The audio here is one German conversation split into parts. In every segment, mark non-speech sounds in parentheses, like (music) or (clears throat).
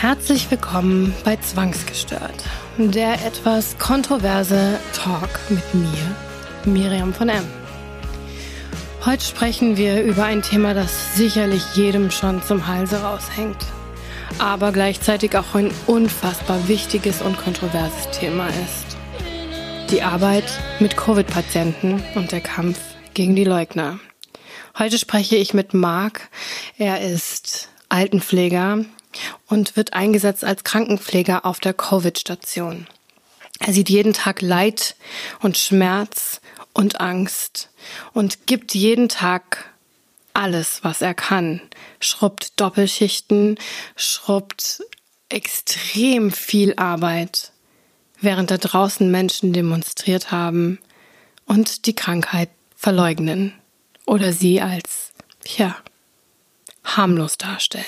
Herzlich willkommen bei Zwangsgestört, der etwas kontroverse Talk mit mir, Miriam von M. Heute sprechen wir über ein Thema, das sicherlich jedem schon zum Halse raushängt, aber gleichzeitig auch ein unfassbar wichtiges und kontroverses Thema ist. Die Arbeit mit Covid-Patienten und der Kampf gegen die Leugner. Heute spreche ich mit Marc. Er ist Altenpfleger und wird eingesetzt als Krankenpfleger auf der Covid-Station. Er sieht jeden Tag Leid und Schmerz und Angst und gibt jeden Tag alles, was er kann. Schrubbt Doppelschichten, schrubbt extrem viel Arbeit, während da draußen Menschen demonstriert haben und die Krankheit verleugnen oder sie als, ja, harmlos darstellen.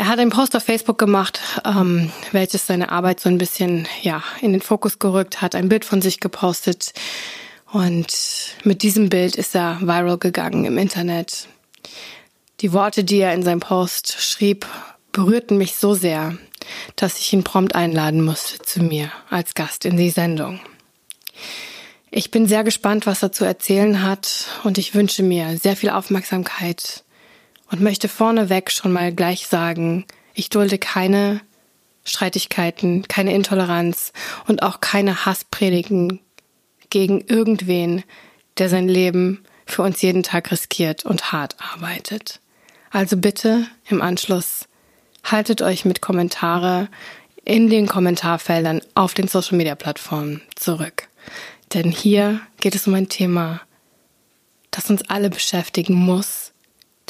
Er hat einen Post auf Facebook gemacht, ähm, welches seine Arbeit so ein bisschen ja in den Fokus gerückt hat, ein Bild von sich gepostet und mit diesem Bild ist er viral gegangen im Internet. Die Worte, die er in seinem Post schrieb, berührten mich so sehr, dass ich ihn prompt einladen musste zu mir als Gast in die Sendung. Ich bin sehr gespannt, was er zu erzählen hat und ich wünsche mir sehr viel Aufmerksamkeit und möchte vorneweg schon mal gleich sagen, ich dulde keine Streitigkeiten, keine Intoleranz und auch keine Hasspredigen gegen irgendwen, der sein Leben für uns jeden Tag riskiert und hart arbeitet. Also bitte im Anschluss haltet euch mit Kommentare in den Kommentarfeldern auf den Social Media Plattformen zurück. Denn hier geht es um ein Thema, das uns alle beschäftigen muss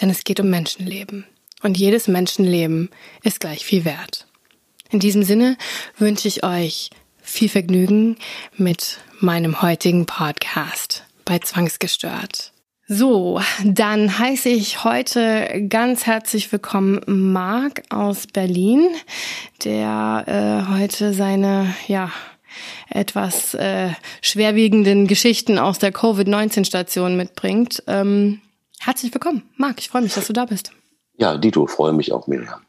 denn es geht um Menschenleben. Und jedes Menschenleben ist gleich viel wert. In diesem Sinne wünsche ich euch viel Vergnügen mit meinem heutigen Podcast bei Zwangsgestört. So, dann heiße ich heute ganz herzlich willkommen Marc aus Berlin, der äh, heute seine, ja, etwas äh, schwerwiegenden Geschichten aus der Covid-19-Station mitbringt. Ähm, Herzlich willkommen, Marc. Ich freue mich, dass du da bist. Ja, Dito, freue mich auch, Miriam.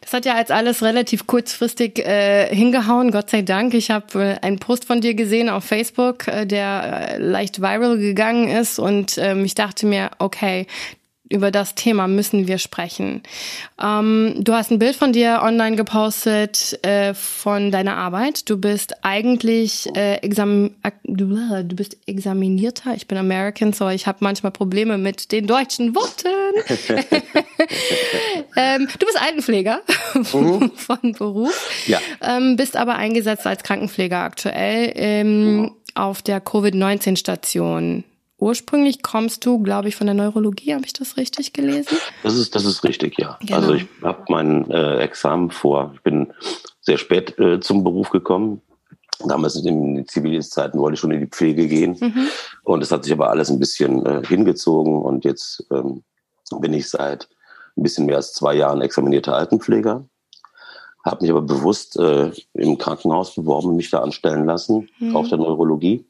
Das hat ja als alles relativ kurzfristig äh, hingehauen, Gott sei Dank. Ich habe äh, einen Post von dir gesehen auf Facebook, äh, der äh, leicht viral gegangen ist und ähm, ich dachte mir, okay, über das Thema müssen wir sprechen. Ähm, du hast ein Bild von dir online gepostet äh, von deiner Arbeit. Du bist eigentlich äh, exam du, äh, du bist examinierter. Ich bin American, so ich habe manchmal Probleme mit den deutschen Worten. (laughs) ähm, du bist Altenpfleger (laughs) mhm. von Beruf. Ja. Ähm, bist aber eingesetzt als Krankenpfleger aktuell ähm, mhm. auf der Covid-19-Station ursprünglich kommst du, glaube ich, von der Neurologie, habe ich das richtig gelesen? Das ist, das ist richtig, ja. Genau. Also ich habe mein äh, Examen vor, ich bin sehr spät äh, zum Beruf gekommen. Damals in den Zivildienstzeiten wollte ich schon in die Pflege gehen. Mhm. Und es hat sich aber alles ein bisschen äh, hingezogen und jetzt ähm, bin ich seit ein bisschen mehr als zwei Jahren examinierter Altenpfleger. Habe mich aber bewusst äh, im Krankenhaus beworben, mich da anstellen lassen mhm. auf der Neurologie.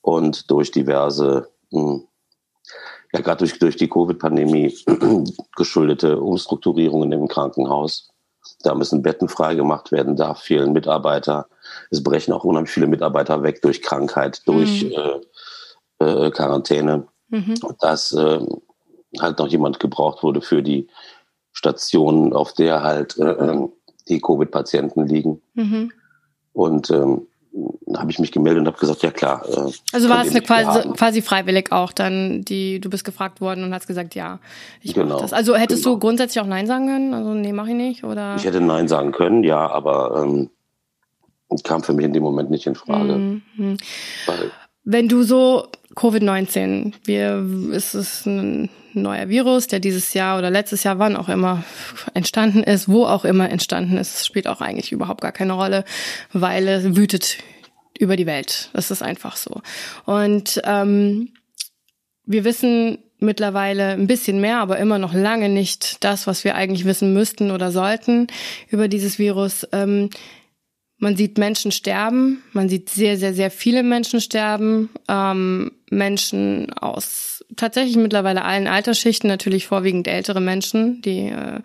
Und durch diverse. Ja gerade durch, durch die Covid-Pandemie (clears throat) geschuldete Umstrukturierungen im Krankenhaus. Da müssen Betten freigemacht werden, da fehlen Mitarbeiter. Es brechen auch unheimlich viele Mitarbeiter weg durch Krankheit, durch mhm. äh, äh, Quarantäne. Mhm. Dass äh, halt noch jemand gebraucht wurde für die Station, auf der halt äh, äh die Covid-Patienten liegen. Mhm. Und ähm, habe ich mich gemeldet und habe gesagt, ja klar. Äh, also war es eine quasi, quasi freiwillig auch dann, die du bist gefragt worden und hast gesagt, ja, ich genau, mach das. Also hättest genau. du grundsätzlich auch Nein sagen können? Also nee, mache ich nicht oder? Ich hätte Nein sagen können, ja, aber ähm, kam für mich in dem Moment nicht in Frage. Mhm. Weil, Wenn du so Covid-19, wir, ist es ein neuer Virus, der dieses Jahr oder letztes Jahr, wann auch immer entstanden ist, wo auch immer entstanden ist, spielt auch eigentlich überhaupt gar keine Rolle, weil es wütet über die Welt. Das ist einfach so. Und ähm, wir wissen mittlerweile ein bisschen mehr, aber immer noch lange nicht das, was wir eigentlich wissen müssten oder sollten über dieses Virus. Ähm, man sieht Menschen sterben, man sieht sehr, sehr, sehr viele Menschen sterben. Ähm, Menschen aus tatsächlich mittlerweile allen Altersschichten, natürlich vorwiegend ältere Menschen, die äh,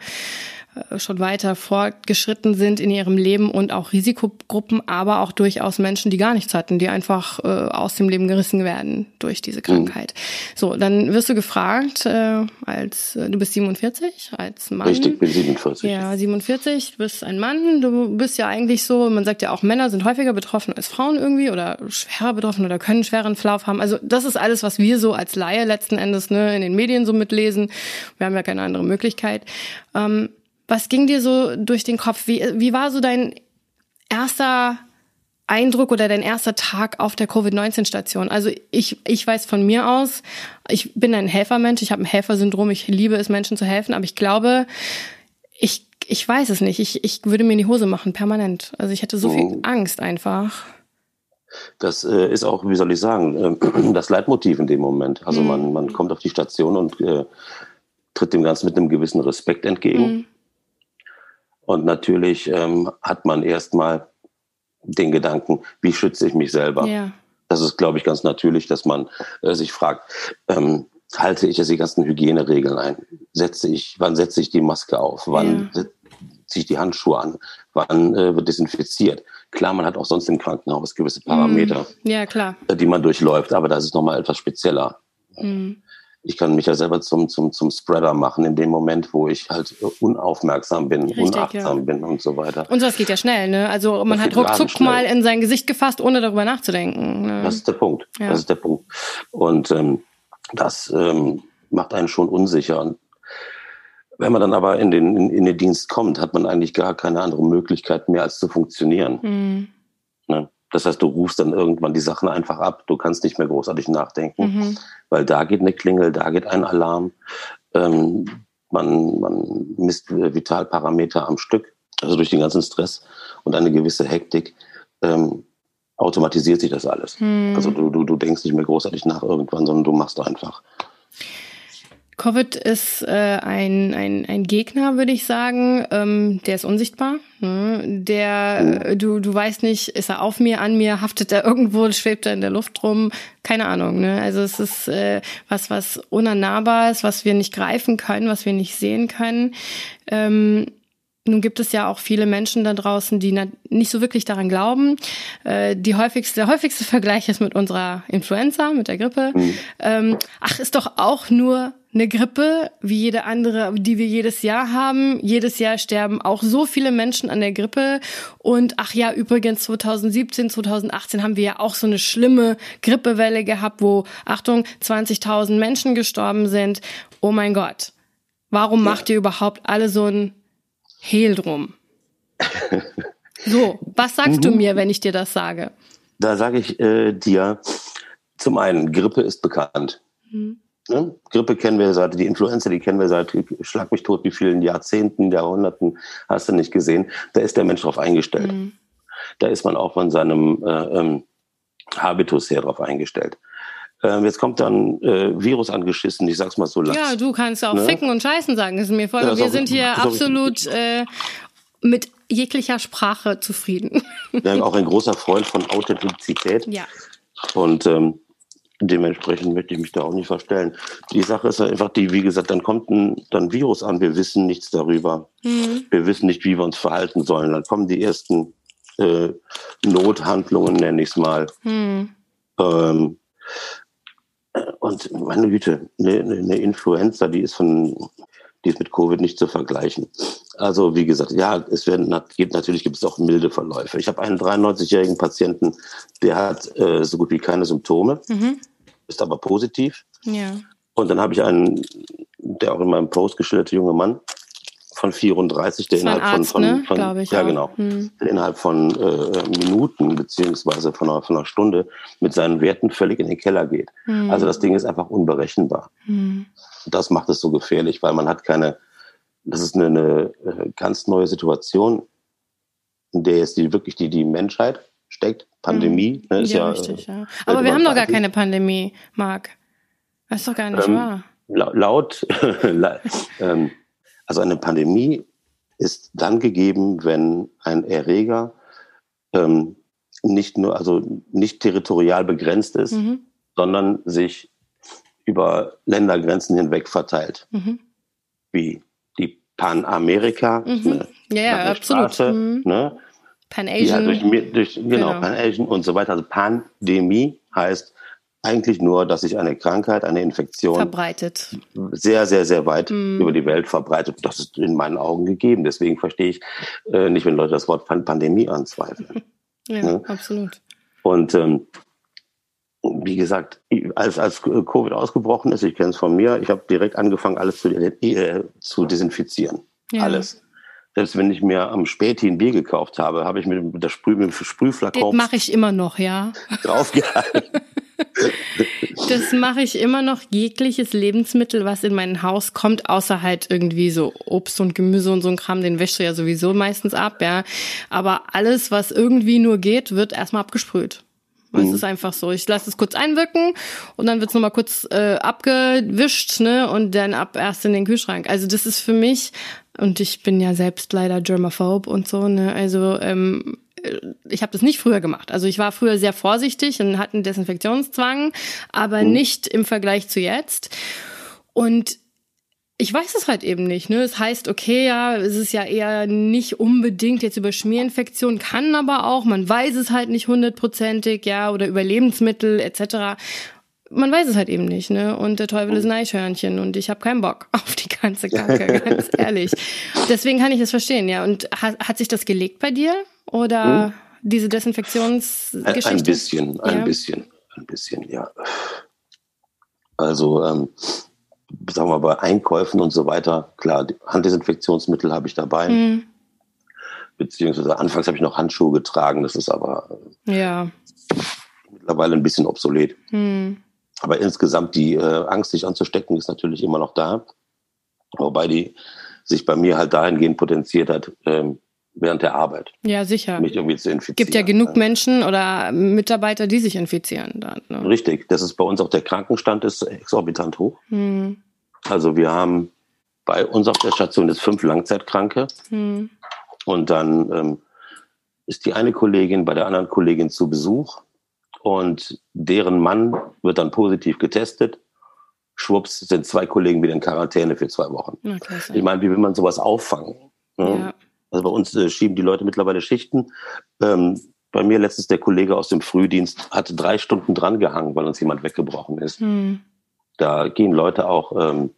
schon weiter fortgeschritten sind in ihrem Leben und auch Risikogruppen, aber auch durchaus Menschen, die gar nichts hatten, die einfach äh, aus dem Leben gerissen werden durch diese Krankheit. Mhm. So, dann wirst du gefragt, äh, als äh, du bist 47, als Mann. Richtig, bin 47. Ja, 47, du bist ein Mann, du bist ja eigentlich so, man sagt ja auch, Männer sind häufiger betroffen als Frauen irgendwie oder schwerer betroffen oder können schweren Verlauf haben. Also das ist alles, was wir so als Laie letzten Endes ne, in den Medien so mitlesen. Wir haben ja keine andere Möglichkeit. Ähm, was ging dir so durch den Kopf? Wie, wie war so dein erster Eindruck oder dein erster Tag auf der Covid-19-Station? Also ich, ich weiß von mir aus, ich bin ein Helfermensch, ich habe ein Helfersyndrom, ich liebe es, Menschen zu helfen, aber ich glaube, ich, ich weiß es nicht. Ich, ich würde mir in die Hose machen, permanent. Also ich hätte so viel oh. Angst einfach. Das äh, ist auch, wie soll ich sagen, äh, (clears throat) das Leitmotiv in dem Moment. Also mhm. man, man kommt auf die Station und äh, tritt dem Ganzen mit einem gewissen Respekt entgegen. Mhm. Und natürlich ähm, hat man erstmal den Gedanken, wie schütze ich mich selber? Ja. Das ist, glaube ich, ganz natürlich, dass man äh, sich fragt, ähm, halte ich jetzt die ganzen Hygieneregeln ein? Setze ich, wann setze ich die Maske auf? Wann ja. ziehe ich die Handschuhe an? Wann äh, wird desinfiziert? Klar, man hat auch sonst im Krankenhaus gewisse Parameter, mm. ja, klar. Die man durchläuft, aber das ist nochmal etwas spezieller. Mm ich kann mich ja selber zum, zum, zum Spreader machen in dem Moment, wo ich halt unaufmerksam bin, Richtig, unachtsam ja. bin und so weiter. Und das geht ja schnell, ne? Also man das hat ruckzuck mal in sein Gesicht gefasst, ohne darüber nachzudenken. Ne? Das ist der Punkt. Ja. Das ist der Punkt. Und ähm, das ähm, macht einen schon unsicher. Und wenn man dann aber in den, in, in, den Dienst kommt, hat man eigentlich gar keine andere Möglichkeit mehr, als zu funktionieren. Mhm. Ne? Das heißt, du rufst dann irgendwann die Sachen einfach ab. Du kannst nicht mehr großartig nachdenken, mhm. weil da geht eine Klingel, da geht ein Alarm. Ähm, man, man misst Vitalparameter am Stück, also durch den ganzen Stress und eine gewisse Hektik. Ähm, automatisiert sich das alles. Mhm. Also du, du, du denkst nicht mehr großartig nach irgendwann, sondern du machst einfach. Covid ist äh, ein, ein, ein Gegner, würde ich sagen. Ähm, der ist unsichtbar. Ne? Der, oh. du, du weißt nicht, ist er auf mir, an mir, haftet er irgendwo, (laughs) schwebt er in der Luft rum? Keine Ahnung. Ne? Also es ist äh, was, was unannahbar ist, was wir nicht greifen können, was wir nicht sehen können. Ähm, nun gibt es ja auch viele Menschen da draußen, die nicht so wirklich daran glauben. Äh, die häufigste, der häufigste (laughs) Vergleich ist mit unserer Influenza, mit der Grippe. Mhm. Ähm, ach, ist doch auch nur eine Grippe, wie jede andere, die wir jedes Jahr haben. Jedes Jahr sterben auch so viele Menschen an der Grippe. Und ach ja, übrigens 2017, 2018 haben wir ja auch so eine schlimme Grippewelle gehabt, wo, Achtung, 20.000 Menschen gestorben sind. Oh mein Gott. Warum macht ihr überhaupt alle so ein Hehl drum? so, was sagst mhm. du mir, wenn ich dir das sage? Da sage ich äh, dir, zum einen, Grippe ist bekannt. Mhm. Ne? Grippe kennen wir seit, die Influenza, die kennen wir seit, schlag mich tot, wie vielen Jahrzehnten, Jahrhunderten, hast du nicht gesehen. Da ist der Mensch drauf eingestellt. Mhm. Da ist man auch von seinem äh, ähm, Habitus her drauf eingestellt. Ähm, jetzt kommt dann äh, Virus angeschissen, ich sag's mal so lax. Ja, du kannst auch ne? ficken und scheißen sagen, das ist mir voll. Ja, wir sind hier absolut äh, mit jeglicher Sprache zufrieden. Ja, (laughs) auch ein großer Freund von Authentizität. Ja. Und ähm, Dementsprechend möchte ich mich da auch nicht verstellen. Die Sache ist einfach die, wie gesagt, dann kommt ein dann Virus an, wir wissen nichts darüber. Mhm. Wir wissen nicht, wie wir uns verhalten sollen. Dann kommen die ersten äh, Nothandlungen, nenne ich es mal. Mhm. Ähm, und meine Güte, eine, eine Influenza, die ist von, die ist mit Covid nicht zu vergleichen. Also wie gesagt, ja, es werden natürlich gibt es auch milde Verläufe. Ich habe einen 93-jährigen Patienten, der hat äh, so gut wie keine Symptome. Mhm ist aber positiv. Ja. Und dann habe ich einen, der auch in meinem Post geschilderte junge Mann von 34, der innerhalb Arzt, von, von, ne? von ich ja auch. genau, hm. innerhalb von äh, Minuten beziehungsweise von einer, von einer Stunde mit seinen Werten völlig in den Keller geht. Hm. Also das Ding ist einfach unberechenbar. Hm. Das macht es so gefährlich, weil man hat keine, das ist eine, eine äh, ganz neue Situation, in der jetzt die wirklich die, die Menschheit steckt. Pandemie. Ne, ist ja, ja, richtig, ja. Aber wir haben doch gar keine Pandemie, Marc. Das ist doch gar nicht ähm, wahr. Laut, (laughs) ähm, also eine Pandemie ist dann gegeben, wenn ein Erreger ähm, nicht nur, also nicht territorial begrenzt ist, mhm. sondern sich über Ländergrenzen hinweg verteilt. Mhm. Wie Panamerika. Mhm. Eine, ja, ja, absolut. Straße, mhm. ne? Pan-Asian. Ja, durch, durch, genau, genau. Pan-Asian und so weiter. Also Pandemie heißt eigentlich nur, dass sich eine Krankheit, eine Infektion verbreitet. Sehr, sehr, sehr weit mm. über die Welt verbreitet. Das ist in meinen Augen gegeben. Deswegen verstehe ich äh, nicht, wenn Leute das Wort Pandemie anzweifeln. (laughs) ja, ne? absolut. Und ähm, wie gesagt, als, als Covid ausgebrochen ist, ich kenne es von mir, ich habe direkt angefangen, alles zu, äh, zu desinfizieren. Ja. Alles. Selbst wenn ich mir am Späti ein Bier gekauft habe, habe ich mit der Sprüh, mit dem Sprühflakon. Das mache ich immer noch, ja. Draufgehalten. das mache ich immer noch. Jegliches Lebensmittel, was in mein Haus kommt, außer halt irgendwie so Obst und Gemüse und so ein Kram, den wäschst du ja sowieso meistens ab, ja. Aber alles, was irgendwie nur geht, wird erstmal abgesprüht. Es mhm. ist einfach so. Ich lasse es kurz einwirken und dann wird's nochmal kurz äh, abgewischt, ne? Und dann ab erst in den Kühlschrank. Also das ist für mich, und ich bin ja selbst leider germaphobe und so, ne? Also ähm, äh, ich habe das nicht früher gemacht. Also ich war früher sehr vorsichtig und hatte einen Desinfektionszwang, aber mhm. nicht im Vergleich zu jetzt. Und ich weiß es halt eben nicht. Ne? Es heißt, okay, ja, es ist ja eher nicht unbedingt jetzt über Schmierinfektion, kann aber auch, man weiß es halt nicht hundertprozentig, ja, oder über Lebensmittel etc. Man weiß es halt eben nicht, ne? Und der Teufel ist ein Eichhörnchen und ich habe keinen Bock (laughs) auf die ganze Kacke, (laughs) ganz ehrlich. Deswegen kann ich das verstehen, ja. Und hat, hat sich das gelegt bei dir? Oder hm? diese Desinfektionsgeschichte? Ein bisschen, ein ja. bisschen, ein bisschen, ja. Also, ähm, sagen wir mal, bei Einkäufen und so weiter, klar, Handdesinfektionsmittel habe ich dabei. Mhm. Beziehungsweise anfangs habe ich noch Handschuhe getragen, das ist aber ja. mittlerweile ein bisschen obsolet. Mhm. Aber insgesamt die äh, Angst, sich anzustecken, ist natürlich immer noch da. Wobei die sich bei mir halt dahingehend potenziert hat, ähm, während der Arbeit. Ja, sicher. Mich irgendwie zu infizieren. Gibt ja genug Menschen oder Mitarbeiter, die sich infizieren. Dann, ne? Richtig. Das ist bei uns auch der Krankenstand ist exorbitant hoch. Hm. Also wir haben bei uns auf der Station ist fünf Langzeitkranke. Hm. Und dann ähm, ist die eine Kollegin bei der anderen Kollegin zu Besuch und deren Mann wird dann positiv getestet. Schwupps sind zwei Kollegen wieder in Quarantäne für zwei Wochen. Okay, ich meine, wie will man sowas auffangen? Ne? Ja. Also bei uns äh, schieben die Leute mittlerweile Schichten. Ähm, bei mir letztens der Kollege aus dem Frühdienst hatte drei Stunden dran gehangen, weil uns jemand weggebrochen ist. Hm. Da gehen Leute auch ähm,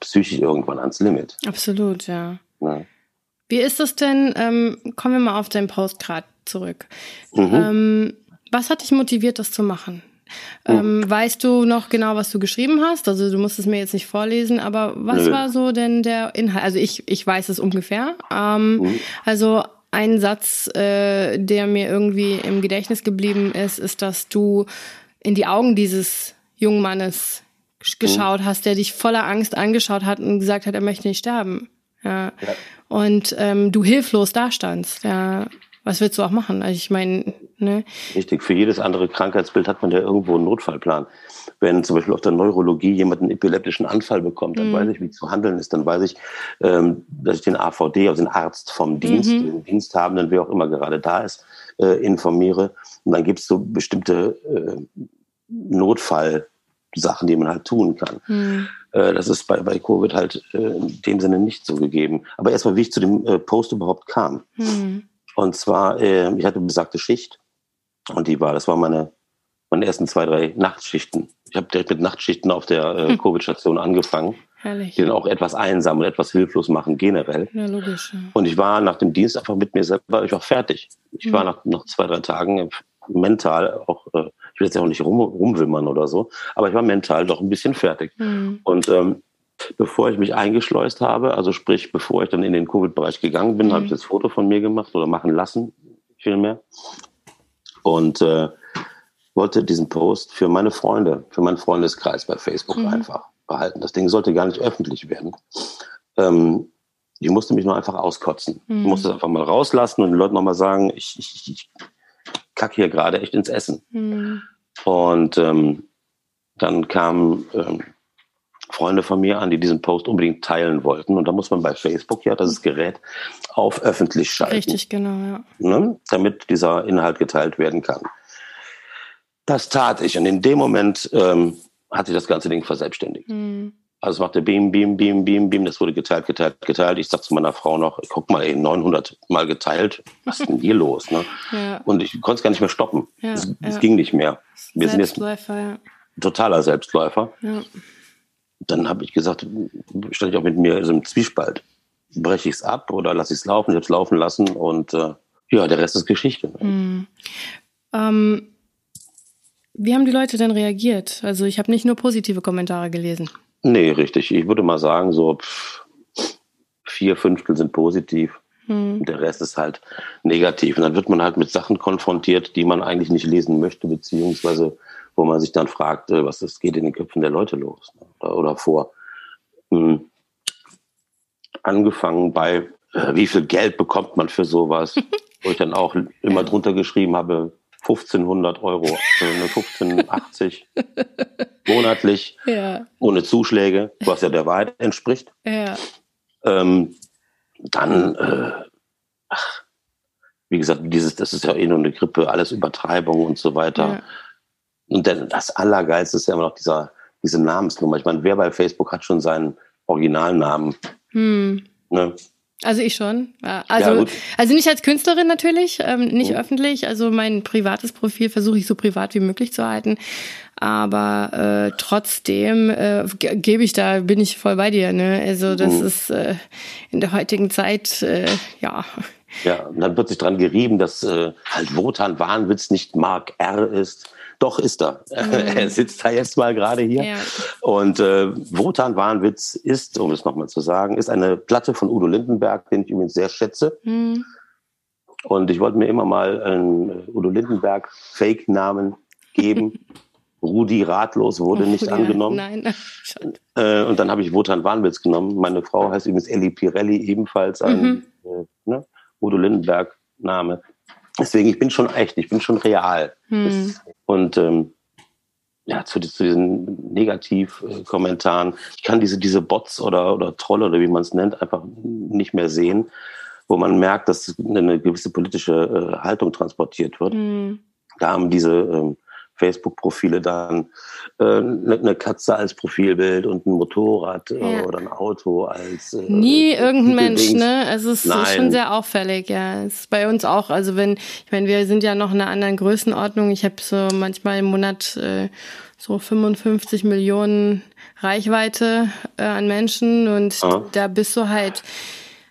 psychisch irgendwann ans Limit. Absolut, ja. ja. Wie ist es denn, ähm, kommen wir mal auf deinen Postgrad zurück. Mhm. Ähm, was hat dich motiviert, das zu machen? Ähm, mhm. Weißt du noch genau, was du geschrieben hast? Also du musst es mir jetzt nicht vorlesen, aber was Nö. war so denn der Inhalt? Also ich, ich weiß es ungefähr. Ähm, mhm. Also ein Satz, äh, der mir irgendwie im Gedächtnis geblieben ist, ist, dass du in die Augen dieses jungen Mannes geschaut mhm. hast, der dich voller Angst angeschaut hat und gesagt hat, er möchte nicht sterben. Ja. ja. Und ähm, du hilflos dastandst. Ja was willst du auch machen? Also ich meine, ne? Richtig, für jedes andere Krankheitsbild hat man ja irgendwo einen Notfallplan. Wenn zum Beispiel auf der Neurologie jemand einen epileptischen Anfall bekommt, dann mhm. weiß ich, wie zu handeln ist. Dann weiß ich, ähm, dass ich den AVD, also den Arzt vom Dienst, mhm. den Diensthabenden, wer auch immer gerade da ist, äh, informiere. Und dann gibt es so bestimmte äh, Notfallsachen, die man halt tun kann. Mhm. Äh, das ist bei, bei Covid halt in dem Sinne nicht so gegeben. Aber erstmal, wie ich zu dem Post überhaupt kam. Mhm. Und zwar, ich hatte besagte Schicht und die war, das war meine, meine ersten zwei, drei Nachtschichten. Ich habe direkt mit Nachtschichten auf der äh, hm. Covid-Station angefangen. Herrlich. Die dann auch etwas einsam und etwas hilflos machen, generell. Ja, logisch. Ja. Und ich war nach dem Dienst einfach mit mir selber, ich war fertig. Ich mhm. war nach, nach zwei, drei Tagen mental auch, äh, ich will jetzt ja auch nicht rum, rumwimmern oder so, aber ich war mental doch ein bisschen fertig. Mhm. Und ähm, bevor ich mich eingeschleust habe, also sprich, bevor ich dann in den Covid-Bereich gegangen bin, mhm. habe ich das Foto von mir gemacht oder machen lassen, vielmehr. Und äh, wollte diesen Post für meine Freunde, für meinen Freundeskreis bei Facebook mhm. einfach behalten. Das Ding sollte gar nicht öffentlich werden. Ähm, ich musste mich nur einfach auskotzen. Mhm. Ich musste es einfach mal rauslassen und den Leuten nochmal sagen, ich, ich, ich kacke hier gerade echt ins Essen. Mhm. Und ähm, dann kam ähm, Freunde von mir an, die diesen Post unbedingt teilen wollten. Und da muss man bei Facebook ja das Gerät auf öffentlich schalten. Richtig, genau, ja. Ne? Damit dieser Inhalt geteilt werden kann. Das tat ich. Und in dem Moment ähm, hat sich das ganze Ding verselbstständigt. Mhm. Also es machte Beam, Beam, Beam, Beam, Beam. Das wurde geteilt, geteilt, geteilt. Ich sagte zu meiner Frau noch, guck mal, ey, 900 Mal geteilt. Was ist denn hier los? Ne? Ja. Und ich konnte es gar nicht mehr stoppen. Ja, es, ja. es, ging nicht mehr. Wir sind jetzt ja. totaler Selbstläufer. Dann habe ich gesagt, stand ich auch mit mir also im Zwiespalt. Breche ich es ab oder lasse ich es laufen? Ich habe es laufen lassen und äh, ja, der Rest ist Geschichte. Mhm. Ähm, wie haben die Leute denn reagiert? Also ich habe nicht nur positive Kommentare gelesen. Nee, richtig. Ich würde mal sagen, so vier Fünftel sind positiv. Hm. Der Rest ist halt negativ. Und dann wird man halt mit Sachen konfrontiert, die man eigentlich nicht lesen möchte, beziehungsweise wo man sich dann fragt, äh, was das geht in den Köpfen der Leute los ne? oder, oder vor. Hm. Angefangen bei, äh, wie viel Geld bekommt man für sowas, (laughs) wo ich dann auch immer drunter geschrieben habe, 1500 Euro, äh, 1580 (laughs) monatlich, ja. ohne Zuschläge, was ja der Wahrheit entspricht. Ja. Ähm, dann, äh, ach, wie gesagt, dieses, das ist ja eh nur eine Grippe, alles Übertreibung und so weiter. Ja. Und dann das Allergeilste ist ja immer noch dieser, diese Namensnummer. Ich meine, wer bei Facebook hat schon seinen Originalnamen? Hm. Ne? Also ich schon. Also, ja, also nicht als Künstlerin natürlich, ähm, nicht mhm. öffentlich. Also mein privates Profil versuche ich so privat wie möglich zu halten. Aber äh, trotzdem äh, gebe ich da, bin ich voll bei dir. Ne? Also das mhm. ist äh, in der heutigen Zeit, äh, ja. Ja, und dann wird sich dran gerieben, dass äh, halt Wotan Wahnwitz nicht Mark R ist. Doch ist er. Mhm. (laughs) Er sitzt da jetzt mal gerade hier. Ja. Und äh, Wotan Wahnwitz ist, um es nochmal zu sagen, ist eine Platte von Udo Lindenberg, den ich übrigens sehr schätze. Mhm. Und ich wollte mir immer mal einen Udo Lindenberg Fake-Namen geben. (laughs) Rudi Ratlos wurde oh, nicht ja, angenommen. Nein. Äh, und dann habe ich Wotan Wahnwitz genommen. Meine Frau heißt übrigens Ellie Pirelli, ebenfalls ein mhm. äh, ne? Udo Lindenberg Name. Deswegen, ich bin schon echt, ich bin schon real. Hm. Und ähm, ja, zu, zu diesen Negativkommentaren, ich kann diese, diese Bots oder, oder Trolle oder wie man es nennt, einfach nicht mehr sehen, wo man merkt, dass eine gewisse politische äh, Haltung transportiert wird. Hm. Da haben diese ähm, Facebook-Profile dann äh, eine ne Katze als Profilbild und ein Motorrad äh, ja. oder ein Auto als äh, nie irgendein Mensch, ne? Also es Nein. ist schon sehr auffällig, ja. Es ist bei uns auch. Also wenn, ich meine, wir sind ja noch in einer anderen Größenordnung. Ich habe so manchmal im Monat äh, so 55 Millionen Reichweite äh, an Menschen und ah. da bist du halt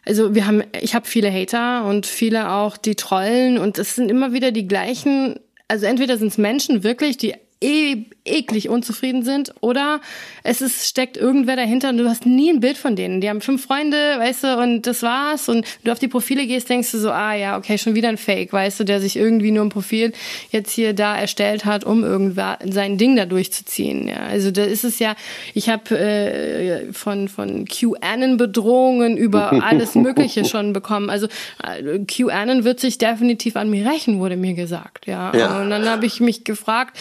also wir haben, ich habe viele Hater und viele auch, die trollen und es sind immer wieder die gleichen also entweder sind es Menschen wirklich, die e eklig unzufrieden sind oder es ist, steckt irgendwer dahinter und du hast nie ein Bild von denen. Die haben fünf Freunde, weißt du, und das war's. Und du auf die Profile gehst, denkst du so, ah ja, okay, schon wieder ein Fake, weißt du, der sich irgendwie nur ein Profil jetzt hier da erstellt hat, um irgendwer sein Ding da durchzuziehen. Ja, also da ist es ja, ich habe äh, von, von QAnon-Bedrohungen über (laughs) alles Mögliche schon bekommen. Also äh, QAnon wird sich definitiv an mir rächen, wurde mir gesagt. Ja. ja. Und dann habe ich mich gefragt,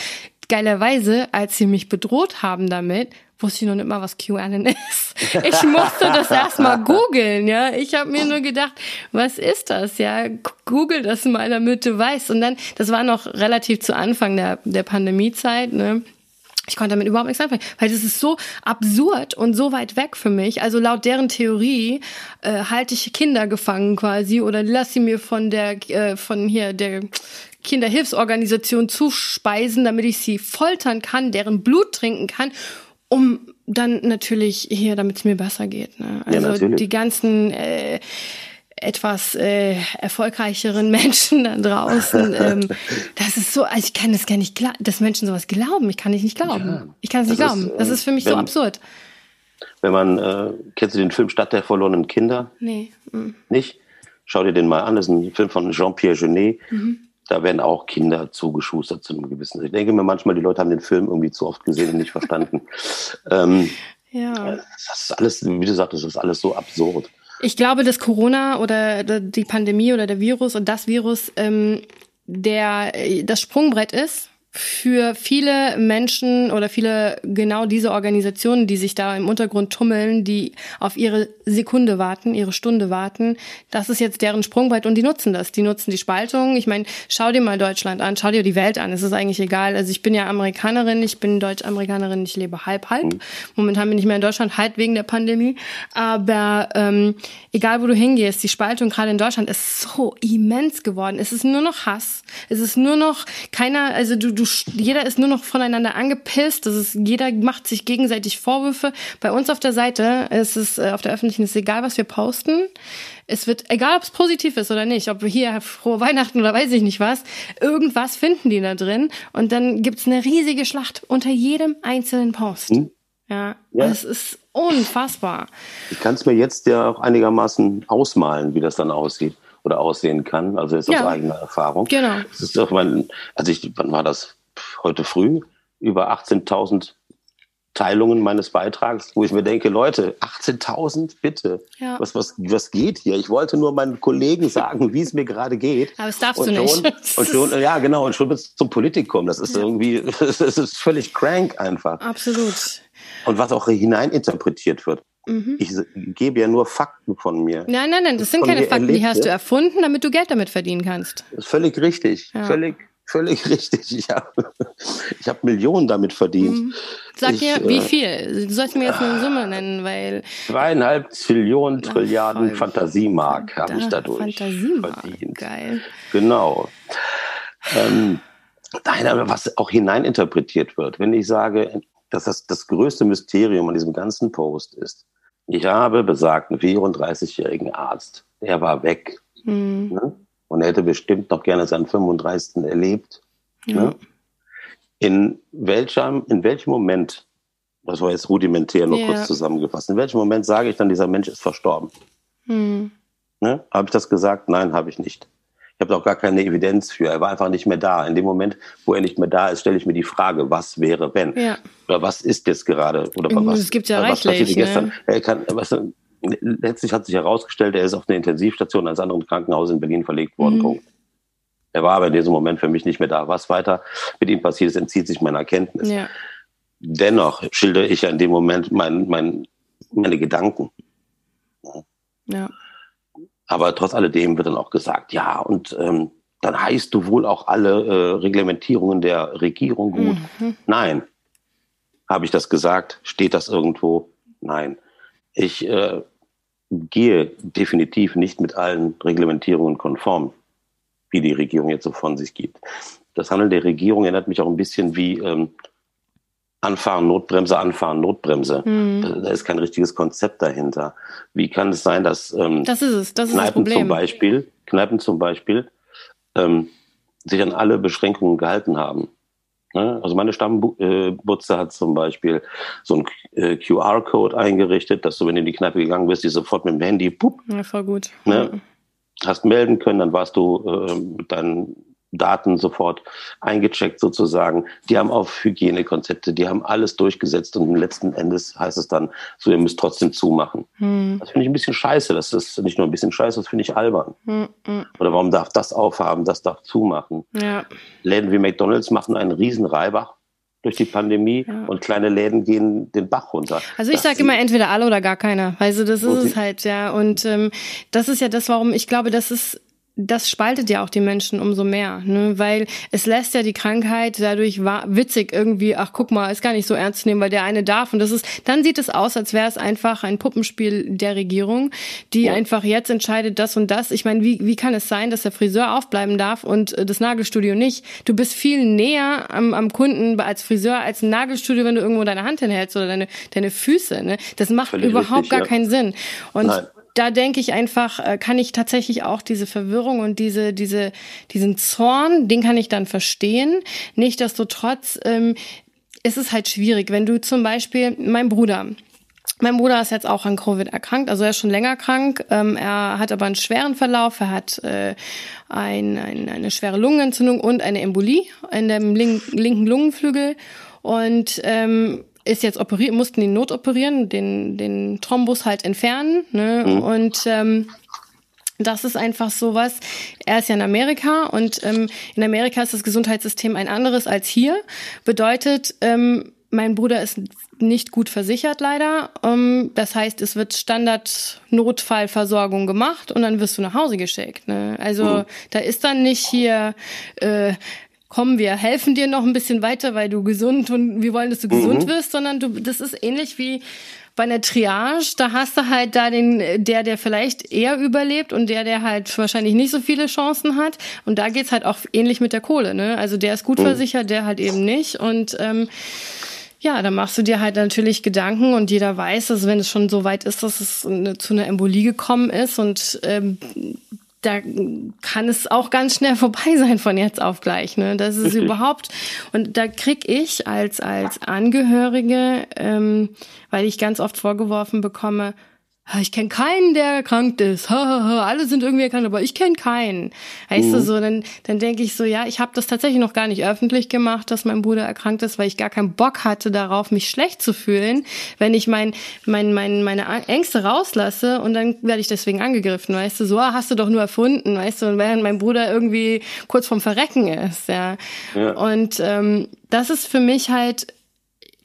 geilerweise, als sie mich bedroht haben damit, wusste ich noch nicht mal, was QAnon ist. Ich musste das erstmal googeln, ja. Ich habe mir nur gedacht, was ist das, ja? Google das mal, damit du weißt. Und dann, das war noch relativ zu Anfang der, der Pandemiezeit, ne? Ich konnte damit überhaupt nichts anfangen, weil das ist so absurd und so weit weg für mich. Also laut deren Theorie äh, halte ich Kinder gefangen quasi oder lass sie mir von der äh, von hier der Kinderhilfsorganisation zuspeisen, damit ich sie foltern kann, deren Blut trinken kann, um dann natürlich hier, damit es mir besser geht. Ne? Also ja, die ganzen äh, etwas äh, erfolgreicheren (laughs) Menschen da draußen. ähm, das ist so, also ich kann das gar nicht glauben, dass Menschen sowas glauben. Ich kann nicht glauben. Ja, ich kann es nicht glauben. Ist, das ist für mich wenn, so absurd. Wenn man, äh, kennst du den Film Stadt der verlorenen Kinder? Nee. Mhm. Nicht? Schau dir den mal an. Das ist ein Film von Jean-Pierre Genet. Mhm da werden auch Kinder zugeschustert zu einem gewissen. Ich denke mir manchmal, die Leute haben den Film irgendwie zu oft gesehen und nicht verstanden. (laughs) ähm, ja. Das ist alles, wie du sagst, das ist alles so absurd. Ich glaube, dass Corona oder die Pandemie oder der Virus und das Virus ähm, der das Sprungbrett ist für viele Menschen oder viele genau diese Organisationen, die sich da im Untergrund tummeln, die auf ihre Sekunde warten, ihre Stunde warten, das ist jetzt deren Sprungbrett und die nutzen das. Die nutzen die Spaltung. Ich meine, schau dir mal Deutschland an, schau dir die Welt an. Es ist eigentlich egal. Also ich bin ja Amerikanerin, ich bin Deutsch-Amerikanerin, ich lebe halb halb. Mhm. Momentan bin ich mehr in Deutschland, halb wegen der Pandemie. Aber ähm, egal wo du hingehst, die Spaltung gerade in Deutschland ist so immens geworden. Es ist nur noch Hass. Es ist nur noch keiner, also du, du jeder ist nur noch voneinander angepisst. Das ist, jeder macht sich gegenseitig Vorwürfe. Bei uns auf der Seite ist es, äh, auf der öffentlichen ist egal, was wir posten. Es wird, egal ob es positiv ist oder nicht, ob wir hier frohe Weihnachten oder weiß ich nicht was, irgendwas finden die da drin. Und dann gibt's eine riesige Schlacht unter jedem einzelnen Post. Hm? Ja, ja, es ist unfassbar. Ich kann es mir jetzt ja auch einigermaßen ausmalen, wie das dann aussieht oder aussehen kann. Also ist ja. aus eigener Erfahrung. Genau. Das ist doch mein, also ich, wann war das? Heute früh über 18.000 Teilungen meines Beitrags, wo ich mir denke, Leute, 18.000, bitte. Ja. Was, was, was geht hier? Ich wollte nur meinen Kollegen (laughs) sagen, wie es mir gerade geht. Aber das darfst und du schon, nicht. Und schon, (laughs) ja, genau, und schon wird es zum Politikum. Das ist ja. irgendwie, (laughs) das ist völlig crank einfach. Absolut. Und was auch hineininterpretiert wird. Mhm. Ich gebe ja nur Fakten von mir. Nein, nein, nein, das sind keine Fakten, erlebte. die hast du erfunden, damit du Geld damit verdienen kannst. Das ist völlig richtig. Ja. Völlig, völlig (laughs) richtig. Ich habe ich hab Millionen damit verdient. Mhm. Sag mir, wie äh, viel? Du sollst mir jetzt eine Summe nennen, weil. Zweieinhalb Trillionen, Trilliarden oh, Fantasiemark habe ich dadurch Fantasiemark. verdient. Geil. Genau. Ähm, was auch hineininterpretiert wird. Wenn ich sage, dass das das größte Mysterium an diesem ganzen Post ist, ich habe besagten 34-jährigen Arzt, der war weg. Mhm. Ne? Und er hätte bestimmt noch gerne seinen 35. erlebt. Ja. Ne? In welchem, in welchem Moment, das war jetzt rudimentär nur ja. kurz zusammengefasst, in welchem Moment sage ich dann, dieser Mensch ist verstorben? Mhm. Ne? Habe ich das gesagt? Nein, habe ich nicht. Ich habe auch gar keine Evidenz für. Er war einfach nicht mehr da. In dem Moment, wo er nicht mehr da ist, stelle ich mir die Frage, was wäre, wenn? Ja. Oder was ist jetzt gerade? Oder mhm, was, es gibt ja was reichlich, gestern? Ne? Er kann, was, letztlich hat sich herausgestellt, er ist auf eine Intensivstation eines anderen Krankenhauses in Berlin verlegt worden. Mhm. Er war aber in diesem Moment für mich nicht mehr da. Was weiter mit ihm passiert ist, entzieht sich meiner Kenntnis. Ja. Dennoch schildere ich ja in dem Moment mein, mein, meine Gedanken. Ja. Aber trotz alledem wird dann auch gesagt, ja, und ähm, dann heißt du wohl auch alle äh, Reglementierungen der Regierung gut. Mhm. Nein. Habe ich das gesagt? Steht das irgendwo? Nein. Ich äh, gehe definitiv nicht mit allen Reglementierungen konform, wie die Regierung jetzt so von sich gibt. Das Handeln der Regierung erinnert mich auch ein bisschen wie ähm, Anfahren, Notbremse, Anfahren, Notbremse. Mhm. Da ist kein richtiges Konzept dahinter. Wie kann es sein, dass ähm, das ist es, das ist Kneipen das zum Beispiel, Kneipen zum Beispiel, ähm, sich an alle Beschränkungen gehalten haben? Ne? Also meine Stammbutze hat zum Beispiel so einen äh, QR-Code eingerichtet, dass du, wenn du in die Kneipe gegangen bist, die sofort mit dem Handy, pup, ja, voll gut. Ne, hast melden können, dann warst du äh, mit deinen Daten sofort eingecheckt sozusagen. Die haben auf Hygienekonzepte, die haben alles durchgesetzt und letzten Endes heißt es dann, so ihr müsst trotzdem zumachen. Hm. Das finde ich ein bisschen scheiße. Das ist nicht nur ein bisschen scheiße, das finde ich albern. Hm, hm. Oder warum darf das aufhaben, das darf zumachen? Ja. Läden wie McDonalds machen einen riesen Reibach durch die Pandemie ja. und kleine Läden gehen den Bach runter. Also ich sage immer entweder alle oder gar keiner. Also das ist es halt, ja. Und ähm, das ist ja das, warum ich glaube, das ist das spaltet ja auch die Menschen umso mehr, ne? weil es lässt ja die Krankheit dadurch witzig irgendwie, ach guck mal, ist gar nicht so ernst zu nehmen, weil der eine darf und das ist, dann sieht es aus, als wäre es einfach ein Puppenspiel der Regierung, die ja. einfach jetzt entscheidet das und das. Ich meine, wie, wie kann es sein, dass der Friseur aufbleiben darf und äh, das Nagelstudio nicht? Du bist viel näher am, am Kunden als Friseur als ein Nagelstudio, wenn du irgendwo deine Hand hinhältst oder deine, deine Füße. Ne? Das macht Völlig überhaupt richtig, gar ja. keinen Sinn. Und Nein da denke ich einfach, äh, kann ich tatsächlich auch diese Verwirrung und diese, diese, diesen Zorn, den kann ich dann verstehen. Nichtsdestotrotz ähm, ist es halt schwierig, wenn du zum Beispiel, mein Bruder, mein Bruder ist jetzt auch an Covid erkrankt, also er ist schon länger krank. Ähm, er hat aber einen schweren Verlauf. Er hat äh, ein, ein, eine schwere Lungenentzündung und eine Embolie in dem link linken Lungenflügel. Und ähm, ist jetzt operiert, mussten ihn notoperieren, den, den Thrombus halt entfernen. Ne? Mhm. Und ähm, Das ist einfach sowas. Er ist ja in Amerika und ähm, in Amerika ist das Gesundheitssystem ein anderes als hier. Bedeutet, ähm, mein Bruder ist nicht gut versichert leider. Um, das heißt, es wird Standard-Notfallversorgung gemacht und dann wirst du nach Hause geschickt. Ne? Also mhm. da ist dann nicht hier, äh, komm, wir helfen dir noch ein bisschen weiter, weil du gesund und wir wollen, dass du mhm. gesund wirst, sondern du, das ist ähnlich wie bei einer Triage, da hast du halt da den, der, der vielleicht eher überlebt und der, der halt wahrscheinlich nicht so viele Chancen hat. Und da geht's halt auch ähnlich mit der Kohle, ne? Also der ist gut mhm. versichert, der halt eben nicht. Und ähm, ja, dann machst du dir halt natürlich Gedanken und jeder weiß, also wenn es schon so weit ist, dass es zu einer Embolie gekommen ist und ähm, da kann es auch ganz schnell vorbei sein von jetzt auf gleich. Ne? Das ist Richtig. überhaupt und da krieg ich als als Angehörige, ähm, weil ich ganz oft vorgeworfen bekomme, ich kenne keinen, der erkrankt ist. Alle sind irgendwie erkrankt, aber ich kenne keinen. Heißt mhm. du so, dann, dann denke ich so, ja, ich habe das tatsächlich noch gar nicht öffentlich gemacht, dass mein Bruder erkrankt ist, weil ich gar keinen Bock hatte darauf, mich schlecht zu fühlen, wenn ich mein, mein, mein, meine Ängste rauslasse und dann werde ich deswegen angegriffen, weißt du, so ah, hast du doch nur erfunden, weißt du, und während mein Bruder irgendwie kurz vorm Verrecken ist, ja. ja. Und ähm, das ist für mich halt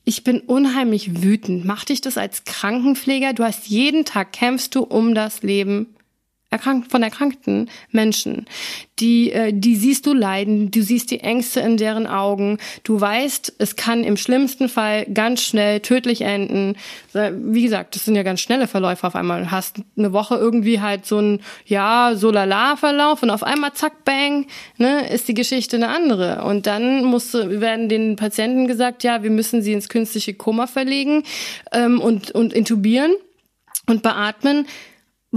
ich bin unheimlich wütend. Mach dich das als Krankenpfleger? Du hast jeden Tag kämpfst du um das Leben erkrankt, von erkrankten Menschen. Die, äh, die siehst du leiden, du siehst die Ängste in deren Augen. Du weißt, es kann im schlimmsten Fall ganz schnell tödlich enden. Wie gesagt, das sind ja ganz schnelle Verläufe auf einmal. Du hast eine Woche irgendwie halt so ein, ja, so lala Verlauf und auf einmal zack, bang, ne, ist die Geschichte eine andere. Und dann musst du, werden den Patienten gesagt, ja, wir müssen sie ins künstliche Koma verlegen ähm, und, und intubieren und beatmen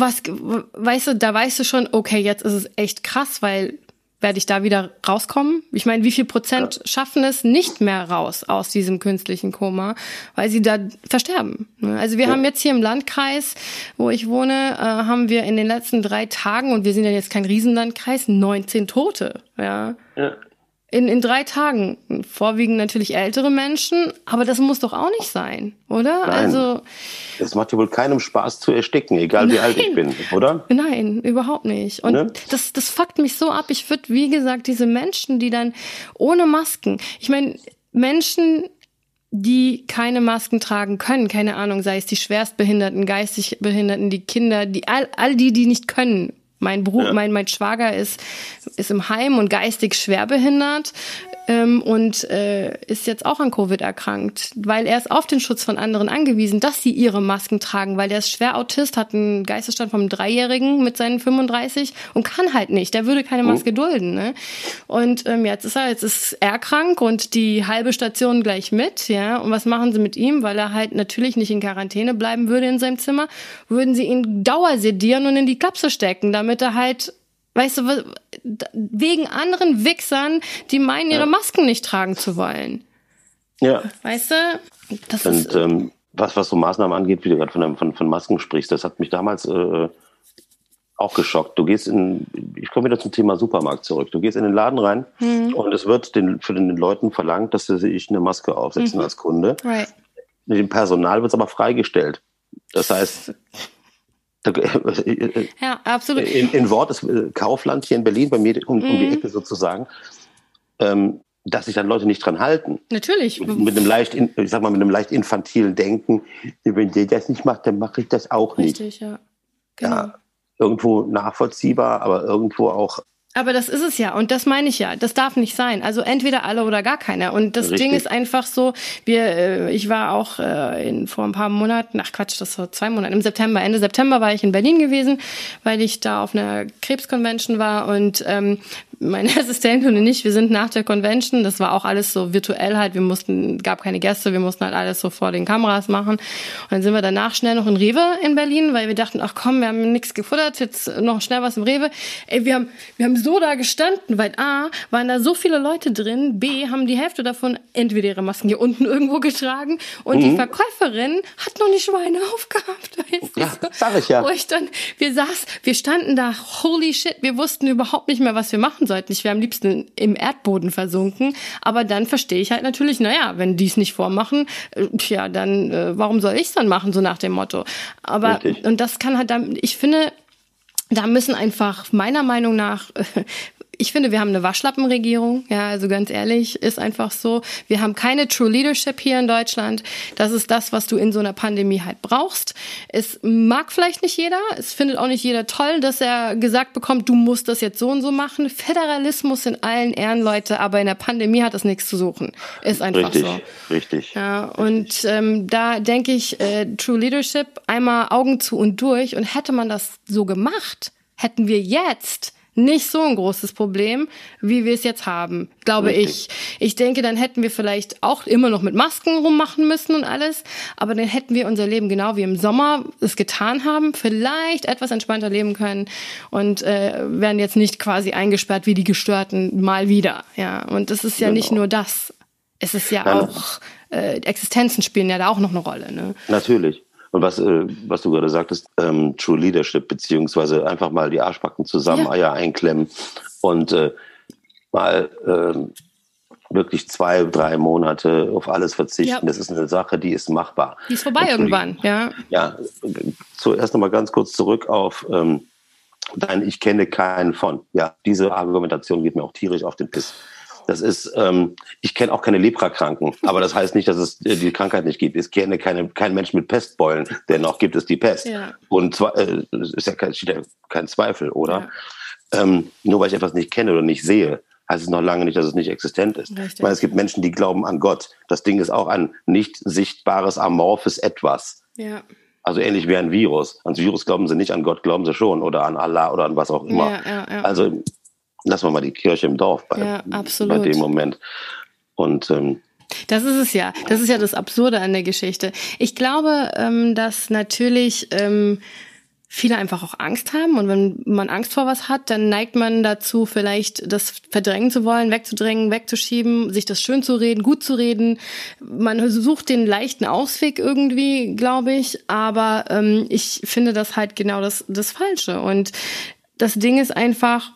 was, weißt du, da weißt du schon, okay, jetzt ist es echt krass, weil werde ich da wieder rauskommen? Ich meine, wie viel Prozent ja. schaffen es nicht mehr raus aus diesem künstlichen Koma, weil sie da versterben? Ne? Also wir ja. haben jetzt hier im Landkreis, wo ich wohne, äh, haben wir in den letzten drei Tagen, und wir sind ja jetzt kein Riesenlandkreis, 19 Tote. Ja. ja. In, in drei Tagen. Vorwiegend natürlich ältere Menschen, aber das muss doch auch nicht sein, oder? Nein. Also. Es macht ja wohl keinem Spaß zu ersticken, egal nein. wie alt ich bin, oder? Nein, überhaupt nicht. Und ne? das, das fuckt mich so ab. Ich würde, wie gesagt, diese Menschen, die dann ohne Masken, ich meine, Menschen, die keine Masken tragen können, keine Ahnung, sei es die Schwerstbehinderten, geistig Behinderten, die Kinder, die all, all die, die nicht können, mein Bruder, ja. mein, mein Schwager ist, ist im Heim und geistig schwerbehindert ähm, und äh, ist jetzt auch an Covid erkrankt, weil er ist auf den Schutz von anderen angewiesen, dass sie ihre Masken tragen, weil der ist schwer Autist, hat einen Geistesstand vom Dreijährigen mit seinen 35 und kann halt nicht. Der würde keine Maske oh. dulden. Ne? Und ähm, jetzt ist er, jetzt ist er krank und die halbe Station gleich mit, ja. Und was machen sie mit ihm? Weil er halt natürlich nicht in Quarantäne bleiben würde in seinem Zimmer, würden sie ihn dauersedieren und in die Klapse stecken, damit er halt Weißt du, wegen anderen Wichsern, die meinen, ihre. Masken nicht tragen zu wollen. Ja. Weißt du? Das Und ist, ähm, was, was so Maßnahmen angeht, wie du gerade von, von, von Masken sprichst, das hat mich damals äh, auch geschockt. Du gehst in, ich komme wieder zum Thema Supermarkt zurück. Du gehst in den Laden rein mhm. und es wird den, für den Leuten verlangt, dass sie sich eine Maske aufsetzen mhm. als Kunde. Right. Mit dem Personal wird es aber freigestellt. Das heißt, (laughs) ja, absolut. In, in Wort ist äh, Kaufland hier in Berlin, bei mir um, um die mhm. Ecke sozusagen, ähm, dass sich dann Leute nicht dran halten. Natürlich. Mit, mit, einem leicht, ich sag mal, mit einem leicht infantilen Denken. Wenn der das nicht macht, dann mache ich das auch nicht. Richtig, ja. Genau. Ja, irgendwo nachvollziehbar, aber irgendwo auch aber das ist es ja und das meine ich ja. Das darf nicht sein. Also entweder alle oder gar keiner. Und das Richtig. Ding ist einfach so. Wir, äh, ich war auch äh, in, vor ein paar Monaten, ach Quatsch, das war zwei Monate. Im September, Ende September war ich in Berlin gewesen, weil ich da auf einer Krebsconvention war und ähm, meine (laughs) Assistentin und ich, wir sind nach der Convention, das war auch alles so virtuell halt, wir mussten, gab keine Gäste, wir mussten halt alles so vor den Kameras machen. Und dann sind wir danach schnell noch in Rewe in Berlin, weil wir dachten, ach komm, wir haben nichts gefuttert, jetzt noch schnell was im Rewe. Ey, wir haben, wir haben so da gestanden, weil A, waren da so viele Leute drin, B, haben die Hälfte davon entweder ihre Masken hier unten irgendwo getragen und mhm. die Verkäuferin hat noch nicht Schweine (laughs) aufgehabt. Weißt du? Ja, sag ich ja. Wo ich dann, wir saß, wir standen da, holy shit, wir wussten überhaupt nicht mehr, was wir machen sollten. Ich wäre am liebsten im Erdboden versunken. Aber dann verstehe ich halt natürlich, naja, wenn die es nicht vormachen, äh, ja, dann äh, warum soll ich es dann machen, so nach dem Motto. Aber Richtig. und das kann halt dann, ich finde, da müssen einfach meiner Meinung nach (laughs) ich finde, wir haben eine Waschlappenregierung. Ja, also ganz ehrlich, ist einfach so. Wir haben keine True Leadership hier in Deutschland. Das ist das, was du in so einer Pandemie halt brauchst. Es mag vielleicht nicht jeder. Es findet auch nicht jeder toll, dass er gesagt bekommt, du musst das jetzt so und so machen. Föderalismus in allen Ehren, Leute, aber in der Pandemie hat das nichts zu suchen. Ist einfach richtig, so. Richtig. Ja, und ähm, da denke ich, äh, True Leadership einmal Augen zu und durch. Und hätte man das so gemacht, hätten wir jetzt nicht so ein großes Problem, wie wir es jetzt haben, glaube Richtig. ich. Ich denke, dann hätten wir vielleicht auch immer noch mit Masken rummachen müssen und alles, aber dann hätten wir unser Leben genau wie im Sommer es getan haben, vielleicht etwas entspannter leben können und äh, wären jetzt nicht quasi eingesperrt wie die Gestörten mal wieder. Ja, und es ist ja genau. nicht nur das. Es ist ja Nein. auch äh, Existenzen spielen ja da auch noch eine Rolle. Ne? Natürlich. Und was, äh, was du gerade sagtest, ähm, True Leadership, beziehungsweise einfach mal die Arschbacken zusammen, ja. Eier einklemmen und äh, mal äh, wirklich zwei, drei Monate auf alles verzichten. Ja. Das ist eine Sache, die ist machbar. Die ist vorbei irgendwann, ja. Ja, zuerst nochmal ganz kurz zurück auf ähm, dein Ich kenne keinen von. Ja, diese Argumentation geht mir auch tierisch auf den Piss. Das ist, ähm, ich kenne auch keine Leprakranken, aber das heißt nicht, dass es äh, die Krankheit nicht gibt. Ich kenne keine, keinen Menschen mit Pestbeulen, dennoch gibt es die Pest. Ja. Und zwar äh, ist ja kein, ja kein Zweifel, oder? Ja. Ähm, nur weil ich etwas nicht kenne oder nicht sehe, heißt es noch lange nicht, dass es nicht existent ist. Richtig. Ich meine, es gibt Menschen, die glauben an Gott. Das Ding ist auch ein nicht sichtbares, amorphes Etwas. Ja. Also ähnlich wie ein Virus. Ans Virus glauben sie nicht, an Gott glauben sie schon oder an Allah oder an was auch immer. Ja, ja, ja. Also lassen wir mal die Kirche im Dorf bei, ja, bei dem Moment. Und ähm, das ist es ja. Das ist ja das Absurde an der Geschichte. Ich glaube, ähm, dass natürlich ähm, viele einfach auch Angst haben und wenn man Angst vor was hat, dann neigt man dazu, vielleicht das verdrängen zu wollen, wegzudrängen, wegzuschieben, sich das schön zu reden, gut zu reden. Man sucht den leichten Ausweg irgendwie, glaube ich, aber ähm, ich finde das halt genau das, das Falsche. Und das Ding ist einfach,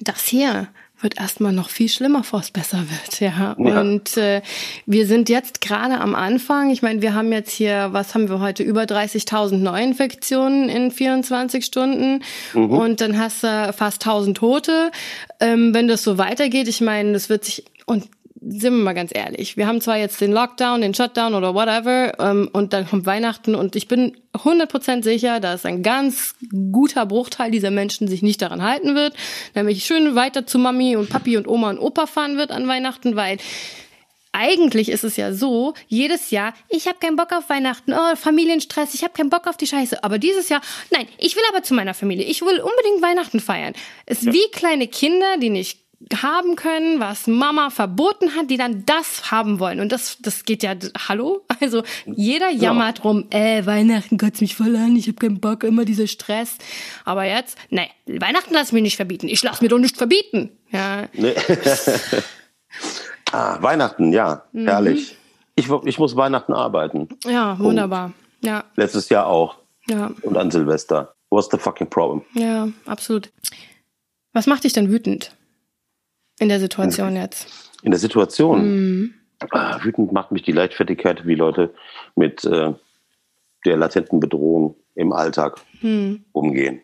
das hier wird erstmal noch viel schlimmer, bevor es besser wird, ja. ja. Und äh, wir sind jetzt gerade am Anfang. Ich meine, wir haben jetzt hier, was haben wir heute, über 30.000 Neuinfektionen in 24 Stunden mhm. und dann hast du fast 1.000 Tote. Ähm, wenn das so weitergeht, ich meine, das wird sich und sind wir mal ganz ehrlich, wir haben zwar jetzt den Lockdown, den Shutdown oder whatever ähm, und dann kommt Weihnachten und ich bin 100% sicher, dass ein ganz guter Bruchteil dieser Menschen sich nicht daran halten wird, nämlich schön weiter zu Mami und Papi und Oma und Opa fahren wird an Weihnachten, weil eigentlich ist es ja so, jedes Jahr, ich habe keinen Bock auf Weihnachten, oh, Familienstress, ich habe keinen Bock auf die Scheiße. Aber dieses Jahr, nein, ich will aber zu meiner Familie, ich will unbedingt Weihnachten feiern. Es ist ja. wie kleine Kinder, die nicht haben können, was Mama verboten hat, die dann das haben wollen. Und das, das geht ja, hallo? Also jeder jammert ja. rum, äh, Weihnachten kotzt mich voll an, ich habe keinen Bock, immer dieser Stress. Aber jetzt, nee, Weihnachten lass mich nicht verbieten. Ich lass mir doch nicht verbieten. Ja. Nee. (laughs) ah, Weihnachten, ja, mhm. herrlich. Ich, ich muss Weihnachten arbeiten. Ja, wunderbar. Ja. Letztes Jahr auch. Ja. Und an Silvester. What's the fucking problem? Ja, absolut. Was macht dich denn wütend? In der Situation jetzt. In der Situation. Mhm. Ah, wütend macht mich die Leichtfertigkeit, wie Leute mit äh, der latenten Bedrohung im Alltag mhm. umgehen.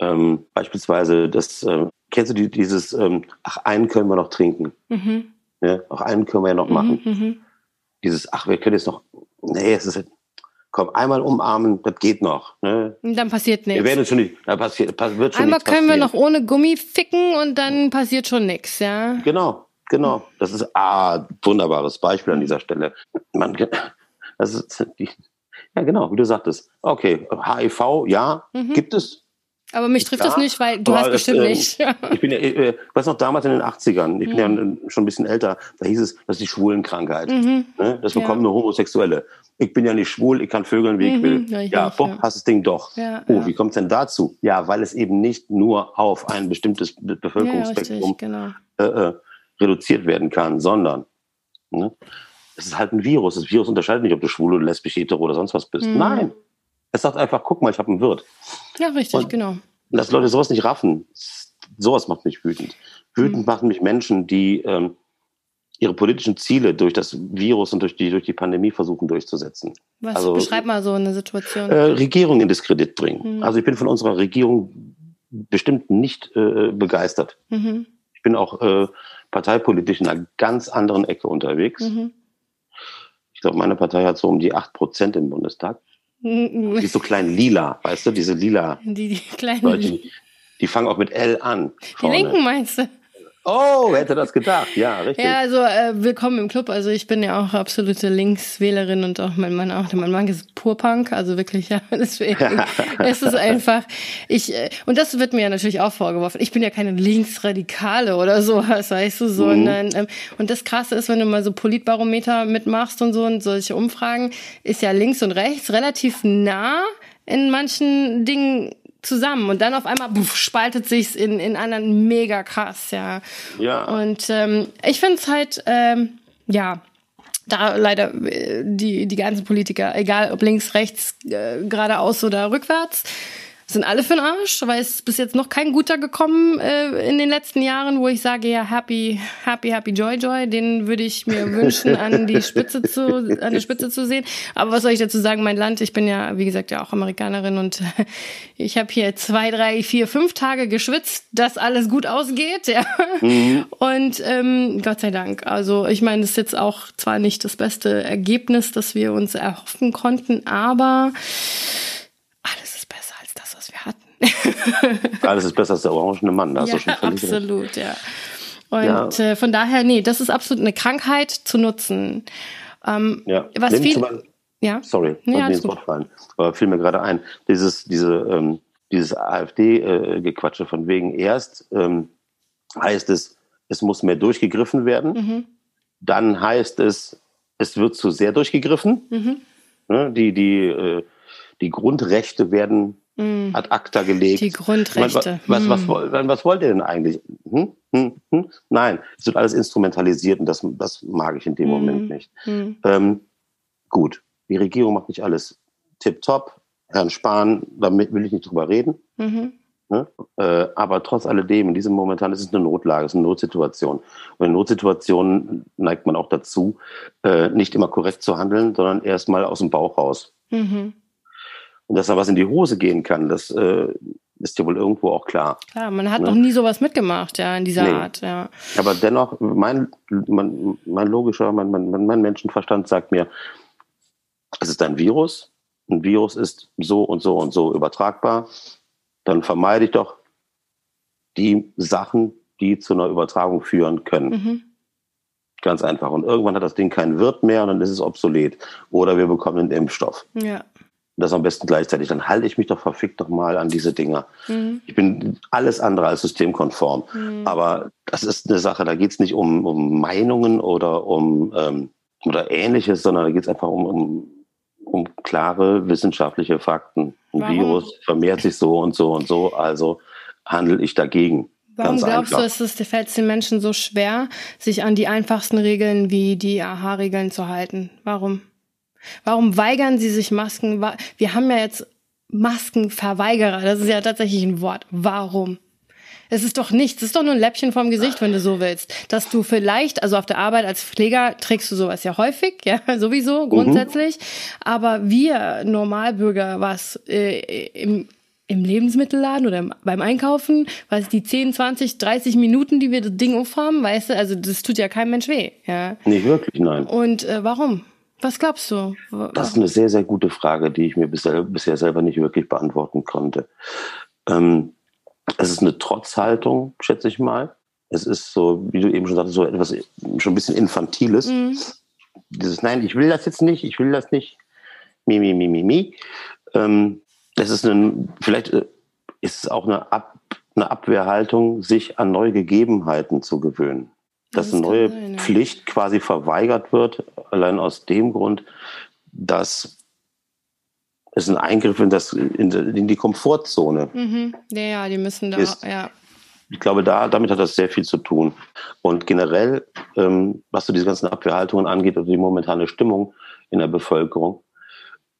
Ähm, beispielsweise, das, äh, kennst du die, dieses, ähm, ach, einen können wir noch trinken. Mhm. Ja, ach, einen können wir ja noch mhm, machen. Mhm. Dieses, ach, wir können jetzt noch, nee, es ist, komm, einmal umarmen, das geht noch. Ne? Dann passiert nichts. Wir werden schon nicht, da passiert, wird schon Einmal können wir noch ohne Gummi ficken und dann passiert schon nichts, ja. Genau, genau. Das ist ah wunderbares Beispiel an dieser Stelle. Man, das ist die, ja genau, wie du sagtest. Okay, HIV, ja, mhm. gibt es. Aber mich trifft ja, das nicht, weil du hast bestimmt äh, nicht. (laughs) ich bin ja, äh, weiß noch damals in den 80ern, ich bin ja mhm. schon ein bisschen älter, da hieß es, das ist die Schwulenkrankheit. Mhm. Ne? Das bekommen ja. nur Homosexuelle ich bin ja nicht schwul, ich kann vögeln, wie ich mhm, will. Richtig, ja, boah, ja. hast das Ding doch. Ja, oh, ja. wie kommt es denn dazu? Ja, weil es eben nicht nur auf ein bestimmtes Bevölkerungsspektrum genau. äh, äh, reduziert werden kann, sondern ne, es ist halt ein Virus. Das Virus unterscheidet nicht, ob du schwul oder lesbisch, hetero oder sonst was bist. Mhm. Nein. Es sagt einfach, guck mal, ich habe einen Wirt. Ja, richtig, Und genau. Dass Leute sowas nicht raffen, sowas macht mich wütend. Wütend mhm. machen mich Menschen, die ähm, ihre politischen Ziele durch das Virus und durch die, durch die Pandemie versuchen durchzusetzen. Was also, beschreib mal so eine Situation. Äh, Regierung in Diskredit bringen. Mhm. Also ich bin von unserer Regierung bestimmt nicht äh, begeistert. Mhm. Ich bin auch äh, parteipolitisch in einer ganz anderen Ecke unterwegs. Mhm. Ich glaube, meine Partei hat so um die acht Prozent im Bundestag. Mhm. Die ist so klein lila, weißt du, diese lila. Die, die kleinen. Leute, die fangen auch mit L an. Die Linken meinst du? Oh, wer hätte das gedacht? Ja, richtig. Ja, also äh, willkommen im Club. Also ich bin ja auch absolute Linkswählerin und auch mein Mann auch. Mein Mann ist Purpunk, also wirklich, (laughs) ja. Deswegen (laughs) es ist einfach, ich, äh, und das wird mir ja natürlich auch vorgeworfen. Ich bin ja keine Linksradikale oder sowas, weißt du, sondern, mhm. ähm, und das Krasse ist, wenn du mal so Politbarometer mitmachst und so und solche Umfragen, ist ja links und rechts relativ nah in manchen Dingen zusammen und dann auf einmal buff, spaltet sich's in, in anderen mega krass, ja. Ja. Und ähm, ich finde es halt, ähm, ja, da leider äh, die, die ganzen Politiker, egal ob links, rechts, äh, geradeaus oder rückwärts, sind alle für den Arsch, weil es ist bis jetzt noch kein guter gekommen äh, in den letzten Jahren, wo ich sage, ja, happy, happy, happy, joy, joy, den würde ich mir wünschen, an die Spitze zu, an der Spitze zu sehen. Aber was soll ich dazu sagen, mein Land, ich bin ja, wie gesagt, ja auch Amerikanerin und (laughs) ich habe hier zwei, drei, vier, fünf Tage geschwitzt, dass alles gut ausgeht, ja. Mhm. Und ähm, Gott sei Dank. Also ich meine, das ist jetzt auch zwar nicht das beste Ergebnis, das wir uns erhoffen konnten, aber Alles (laughs) ist besser als der orangene Mann. Da hast ja, du schon absolut, recht. ja. Und ja. Äh, von daher, nee, das ist absolut eine Krankheit zu nutzen. Ähm, ja. Was Nimm viel, mal, ja. Sorry, ja, mir ins Wort fallen. Aber fiel mir gerade ein, dieses, diese, ähm, dieses AfD-Gequatsche äh, von wegen erst ähm, heißt es, es muss mehr durchgegriffen werden. Mhm. Dann heißt es, es wird zu sehr durchgegriffen. Mhm. Ne, die, die, äh, die Grundrechte werden mm. ad acta gelegt. Die Grundrechte. was, was, was, was, wollt ihr denn eigentlich? Hm? Hm? Hm? Nein, es wird alles instrumentalisiert und das, das mag ich in dem Moment nicht. Ähm, gut, die Regierung macht nicht alles tipptopp. Herrn Spahn, damit will ich nicht drüber reden. Mhm. Ne? Äh, aber trotz alledem, in diesem Momentan ist es eine Notlage, es ist eine Notsituation. Und in Notsituationen neigt man auch dazu, äh, nicht immer korrekt zu handeln, sondern erstmal aus dem Bauch raus. Mhm. Und dass da was in die Hose gehen kann, das äh, ist ja wohl irgendwo auch klar. Klar, man hat ne? noch nie sowas mitgemacht, ja, in dieser nee. Art, ja. Aber dennoch, mein, mein, mein logischer, mein, mein, mein Menschenverstand sagt mir, es ist ein Virus. Ein Virus ist so und so und so übertragbar. Dann vermeide ich doch die Sachen, die zu einer Übertragung führen können. Mhm. Ganz einfach. Und irgendwann hat das Ding keinen Wirt mehr und dann ist es obsolet. Oder wir bekommen einen Impfstoff. Ja das am besten gleichzeitig, dann halte ich mich doch verfickt doch mal an diese Dinger. Mhm. Ich bin alles andere als systemkonform. Mhm. Aber das ist eine Sache, da geht es nicht um, um Meinungen oder um ähm, oder ähnliches, sondern da geht es einfach um, um, um klare wissenschaftliche Fakten. Ein Warum? Virus vermehrt sich so und so und so, also handle ich dagegen. Warum glaubst einfach. du, ist es fällt es den Menschen so schwer, sich an die einfachsten Regeln wie die AHA-Regeln zu halten? Warum? Warum weigern sie sich Masken? Wir haben ja jetzt Maskenverweigerer. Das ist ja tatsächlich ein Wort. Warum? Es ist doch nichts. Es ist doch nur ein Läppchen vom Gesicht, wenn du so willst. Dass du vielleicht, also auf der Arbeit als Pfleger trägst du sowas ja häufig, ja, (laughs) sowieso, grundsätzlich. Mhm. Aber wir Normalbürger, was äh, im, im Lebensmittelladen oder beim Einkaufen, was die 10, 20, 30 Minuten, die wir das Ding aufhaben, weißt du, also das tut ja keinem Mensch weh, ja. Nicht wirklich, nein. Und äh, warum? Was glaubst du? Das ist eine sehr, sehr gute Frage, die ich mir bisher, bisher selber nicht wirklich beantworten konnte. Ähm, es ist eine Trotzhaltung, schätze ich mal. Es ist so, wie du eben schon sagtest, so etwas schon ein bisschen Infantiles. Mhm. Dieses Nein, ich will das jetzt nicht, ich will das nicht. Mi, mi, mi, mi, mi. Ähm, es ist ein, vielleicht äh, ist es auch eine, Ab, eine Abwehrhaltung, sich an neue Gegebenheiten zu gewöhnen dass eine neue sein, ja. Pflicht quasi verweigert wird, allein aus dem Grund, dass es ein Eingriff in, das, in, die Komfortzone mhm. Ja, ja, die müssen da, ist. ja. Ich glaube, da, damit hat das sehr viel zu tun. Und generell, ähm, was so diese ganzen Abwehrhaltungen angeht, also die momentane Stimmung in der Bevölkerung,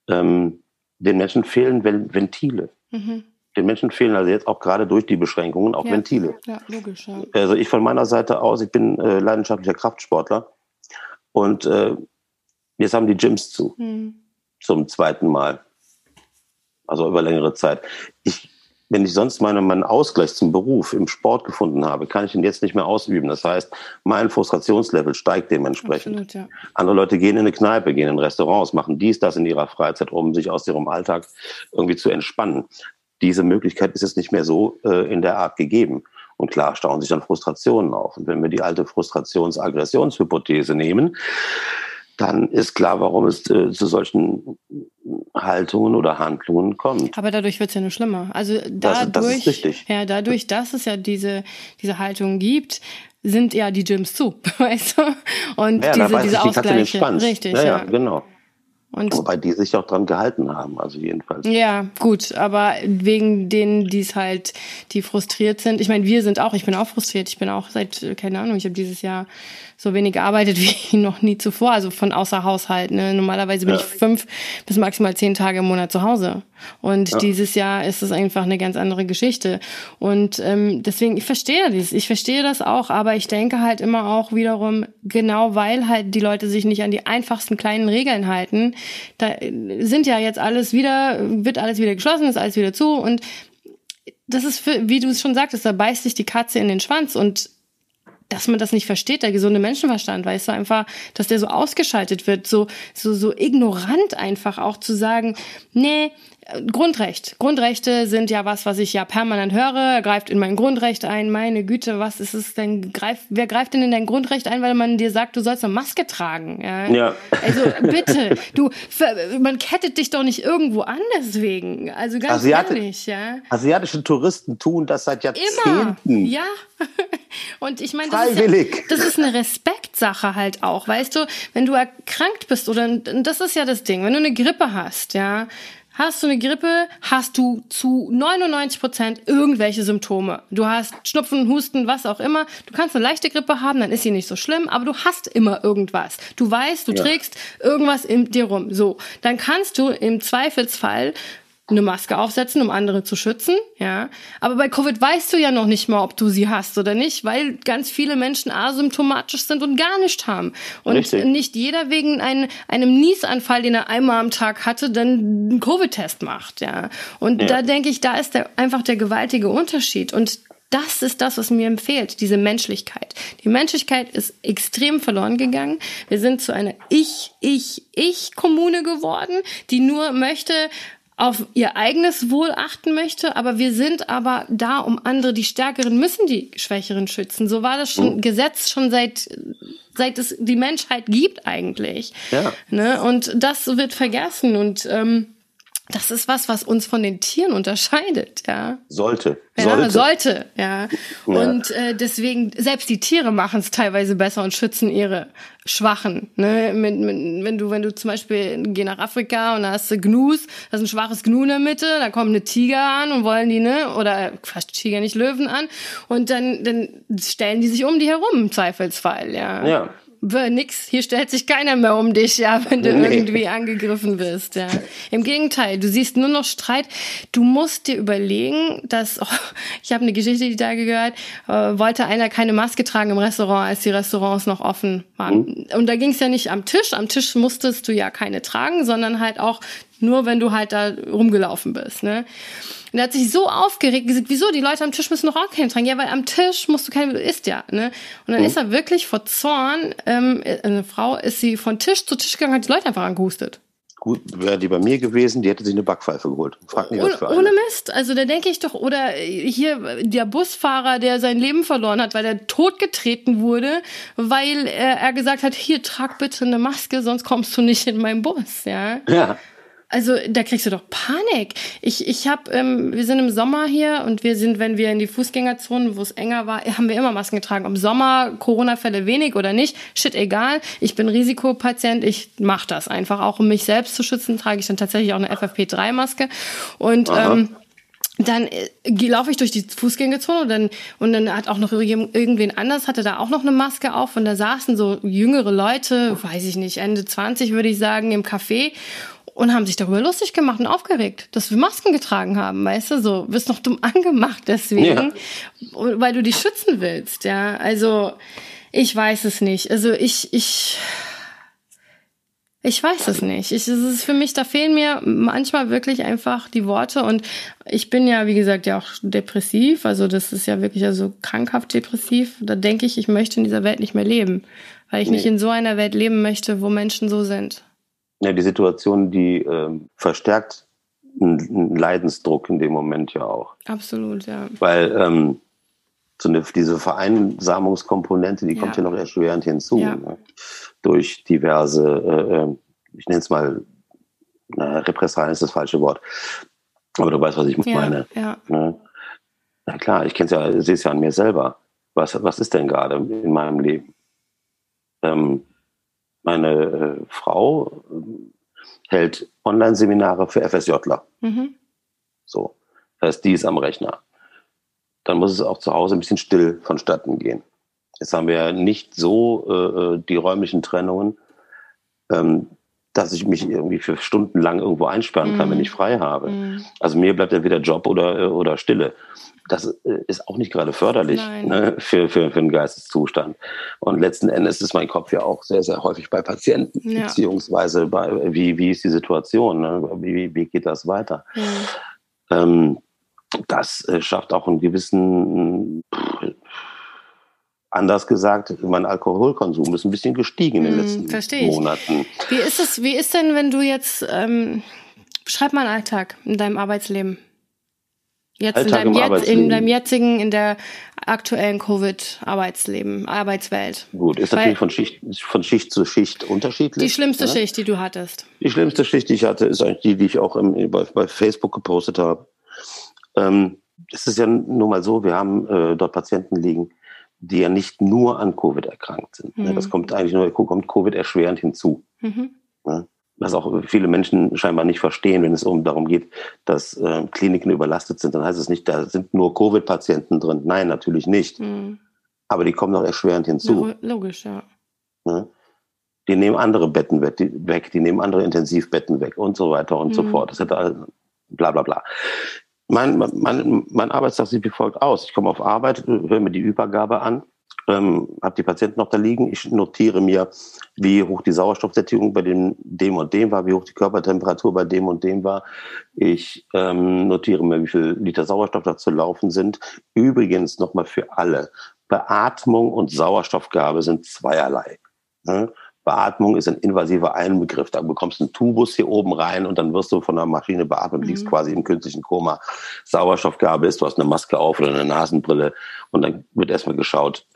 ähm, den Menschen fehlen Ventile. Mhm den Menschen fehlen also jetzt auch gerade durch die Beschränkungen auch ja. Ventile. Ja, logisch. Ja. Also ich von meiner Seite aus, ich bin äh, leidenschaftlicher Kraftsportler Und äh, jetzt haben die Gyms zu. Mhm. Zum zweiten Mal. Also über längere Zeit. Ich wenn ich sonst meine, meinen Ausgleich zum Beruf im Sport gefunden habe, kann ich ihn jetzt nicht mehr ausüben. Das heißt, mein Frustrationslevel steigt dementsprechend. Absolut, ja. Andere Leute gehen in eine Kneipe, gehen in Restaurants, machen dies, das in ihrer Freizeit, um sich aus ihrem Alltag irgendwie zu entspannen. Diese Möglichkeit ist jetzt nicht mehr so äh, in der Art gegeben. Und klar stauen sich dann Frustrationen auf. Und wenn wir die alte Frustrations-Aggressionshypothese nehmen, dann ist klar, warum es äh, zu solchen Haltungen oder Handlungen kommt. Aber dadurch wird es ja nur schlimmer. Also dadurch, das, das ist richtig. ja, dadurch, dass es ja diese, diese Haltungen gibt, sind ja die Gyms zu, (laughs) weißt du? Und ja, diese, diese Ausgleiche. Richtig, ja, ja, genau. Und Wobei die sich auch dran gehalten haben, also jedenfalls. Ja, gut, aber wegen denen, die es halt, die frustriert sind. Ich meine, wir sind auch, ich bin auch frustriert. Ich bin auch seit, keine Ahnung, ich habe dieses Jahr so wenig gearbeitet (laughs) wie noch nie zuvor, also von außer Haushalt. Ne? Normalerweise bin ja. ich fünf bis maximal zehn Tage im Monat zu Hause. Und ja. dieses Jahr ist es einfach eine ganz andere Geschichte. Und ähm, deswegen, ich verstehe das, ich verstehe das auch, aber ich denke halt immer auch wiederum, genau weil halt die Leute sich nicht an die einfachsten kleinen Regeln halten, da sind ja jetzt alles wieder, wird alles wieder geschlossen, ist alles wieder zu und das ist, für, wie du es schon sagtest, da beißt sich die Katze in den Schwanz und dass man das nicht versteht, der gesunde Menschenverstand, weißt du, einfach, dass der so ausgeschaltet wird, so, so, so ignorant einfach auch zu sagen, nee, Grundrecht. Grundrechte sind ja was, was ich ja permanent höre. Er greift in mein Grundrecht ein. Meine Güte, was ist es denn? Greif, wer greift denn in dein Grundrecht ein, weil man dir sagt, du sollst eine Maske tragen? Ja. ja. Also bitte, du, man kettet dich doch nicht irgendwo an deswegen. Also ganz Asiati ehrlich, ja. Asiatische Touristen tun das seit Jahrzehnten. Immer. Ja. (laughs) Und ich meine, das, ist ja, das ist eine Respektsache halt auch, weißt du, wenn du erkrankt bist oder das ist ja das Ding, wenn du eine Grippe hast, ja, Hast du eine Grippe, hast du zu 99 Prozent irgendwelche Symptome. Du hast Schnupfen, Husten, was auch immer. Du kannst eine leichte Grippe haben, dann ist sie nicht so schlimm, aber du hast immer irgendwas. Du weißt, du ja. trägst irgendwas in dir rum. So, dann kannst du im Zweifelsfall eine Maske aufsetzen, um andere zu schützen, ja. Aber bei Covid weißt du ja noch nicht mal, ob du sie hast oder nicht, weil ganz viele Menschen asymptomatisch sind und gar nicht haben. Und Richtig. nicht jeder wegen ein, einem Niesanfall, den er einmal am Tag hatte, dann einen Covid-Test macht, ja. Und ja. da denke ich, da ist der, einfach der gewaltige Unterschied. Und das ist das, was mir empfiehlt, diese Menschlichkeit. Die Menschlichkeit ist extrem verloren gegangen. Wir sind zu einer Ich, Ich, Ich-Kommune geworden, die nur möchte, auf ihr eigenes Wohl achten möchte, aber wir sind aber da, um andere, die Stärkeren müssen die Schwächeren schützen. So war das schon mhm. Gesetz schon seit seit es die Menschheit gibt eigentlich. Ja. Ne? Und das wird vergessen und ähm, das ist was, was uns von den Tieren unterscheidet, ja. Sollte. Ja, sollte. sollte, ja. ja. Und äh, deswegen, selbst die Tiere machen es teilweise besser und schützen ihre Schwachen. Ne? Mit, mit, wenn du, wenn du zum Beispiel geh nach Afrika und da hast du Gnus, da ist ein schwaches Gnu in der Mitte, da kommen eine Tiger an und wollen die, ne, oder fast Tiger, nicht Löwen an, und dann, dann stellen die sich um die herum im Zweifelsfall, ja. Ja nix, hier stellt sich keiner mehr um dich, ja, wenn du nee. irgendwie angegriffen bist, ja. Im Gegenteil, du siehst nur noch Streit. Du musst dir überlegen, dass, (laughs) oh, ich habe eine Geschichte, die da gehört, äh, wollte einer keine Maske tragen im Restaurant, als die Restaurants noch offen waren. Mhm. Und da ging es ja nicht am Tisch. Am Tisch musstest du ja keine tragen, sondern halt auch nur, wenn du halt da rumgelaufen bist, ne. Und er hat sich so aufgeregt, gesagt, wieso, die Leute am Tisch müssen doch auch keinen tragen. Ja, weil am Tisch musst du keinen, isst ja, ne? Und dann mhm. ist er wirklich vor Zorn, ähm, eine Frau, ist sie von Tisch zu Tisch gegangen, hat die Leute einfach angehustet. Gut, wäre die bei mir gewesen, die hätte sich eine Backpfeife geholt. Frag mich, eine. Ohne Mist. Also da denke ich doch, oder hier der Busfahrer, der sein Leben verloren hat, weil er totgetreten wurde, weil er, er gesagt hat, hier, trag bitte eine Maske, sonst kommst du nicht in meinen Bus, ja. Ja. Also da kriegst du doch Panik. Ich, ich habe, ähm, wir sind im Sommer hier und wir sind, wenn wir in die Fußgängerzonen, wo es enger war, haben wir immer Masken getragen. Im Sommer Corona-Fälle wenig oder nicht, shit egal. Ich bin Risikopatient, ich mache das einfach auch, um mich selbst zu schützen, trage ich dann tatsächlich auch eine FFP3-Maske und ähm, dann äh, laufe ich durch die Fußgängerzone und dann, und dann hat auch noch irgendwen anders, hatte da auch noch eine Maske auf und da saßen so jüngere Leute, weiß ich nicht, Ende 20 würde ich sagen, im Café und haben sich darüber lustig gemacht und aufgeregt, dass wir Masken getragen haben, weißt du, so, wirst noch dumm (laughs) angemacht deswegen, ja. weil du dich schützen willst, ja, also ich weiß es nicht, also ich, ich, Ich weiß es nicht. Ich, es ist für mich, da fehlen mir manchmal wirklich einfach die Worte. Und ich bin ja, wie gesagt, ja auch depressiv. Also das ist ja wirklich also krankhaft depressiv. Da denke ich, ich möchte in dieser Welt nicht mehr leben. Weil ich nee. nicht in so einer Welt leben möchte, wo Menschen so sind. Ja, die Situation, die ähm, verstärkt einen Leidensdruck in dem Moment ja auch. Absolut, ja. Weil ähm, so eine, diese Vereinsamungskomponente, die ja. kommt ja noch erschwerend hinzu. Ja. Ne? Durch diverse, äh, ähm, ich nenne es mal, na, Repressalien ist das falsche Wort. Aber du weißt, was ich meine. Ja. Ne? Na klar, ich kenne es ja, sehe es ja an mir selber. Was, was ist denn gerade in meinem Leben? Ähm, meine äh, Frau äh, hält Online-Seminare für FSJler. Mhm. So. Das heißt, die ist am Rechner dann muss es auch zu Hause ein bisschen still vonstatten gehen. Jetzt haben wir nicht so äh, die räumlichen Trennungen, ähm, dass ich mich irgendwie für Stunden lang irgendwo einsperren kann, mm. wenn ich frei habe. Mm. Also mir bleibt entweder Job oder, äh, oder Stille. Das äh, ist auch nicht gerade förderlich ne, für, für, für einen Geisteszustand. Und letzten Endes ist mein Kopf ja auch sehr, sehr häufig bei Patienten, ja. beziehungsweise bei, wie, wie ist die Situation, ne? wie, wie geht das weiter. Ja. Ähm, das äh, schafft auch einen gewissen, anders gesagt, mein Alkoholkonsum ist ein bisschen gestiegen in den hm, letzten Monaten. Wie ist es, wie ist denn, wenn du jetzt, ähm, beschreib mal einen Alltag in deinem Arbeitsleben? Jetzt in deinem, jetzt, in deinem, jetzigen, in der aktuellen Covid-Arbeitsleben, Arbeitswelt. Gut, ist Weil natürlich von Schicht, von Schicht zu Schicht unterschiedlich. Die schlimmste ne? Schicht, die du hattest. Die schlimmste Schicht, die ich hatte, ist eigentlich die, die ich auch im, bei, bei Facebook gepostet habe. Ähm, es ist ja nun mal so, wir haben äh, dort Patienten liegen, die ja nicht nur an Covid erkrankt sind. Ne? Mhm. Das kommt eigentlich nur, kommt Covid erschwerend hinzu. Mhm. Ne? Was auch viele Menschen scheinbar nicht verstehen, wenn es um darum geht, dass äh, Kliniken überlastet sind, dann heißt es nicht, da sind nur Covid-Patienten drin. Nein, natürlich nicht. Mhm. Aber die kommen auch erschwerend hinzu. Logisch, ja. Ne? Die nehmen andere Betten weg die, nehmen andere Intensivbetten weg und so weiter und so mhm. fort. Das hat bla bla bla. Mein, mein, mein Arbeitstag sieht wie folgt aus. Ich komme auf Arbeit, höre mir die Übergabe an, ähm, habe die Patienten noch da liegen. Ich notiere mir, wie hoch die Sauerstoffsättigung bei dem, dem und dem war, wie hoch die Körpertemperatur bei dem und dem war. Ich ähm, notiere mir, wie viel Liter Sauerstoff da zu laufen sind. Übrigens nochmal für alle. Beatmung und Sauerstoffgabe sind zweierlei. Ne? Beatmung ist ein invasiver Einbegriff. Da bekommst du einen Tubus hier oben rein und dann wirst du von der Maschine beatmet, mhm. liegst quasi im künstlichen Koma. Sauerstoffgabe ist, du hast eine Maske auf oder eine Nasenbrille und dann wird erstmal geschaut,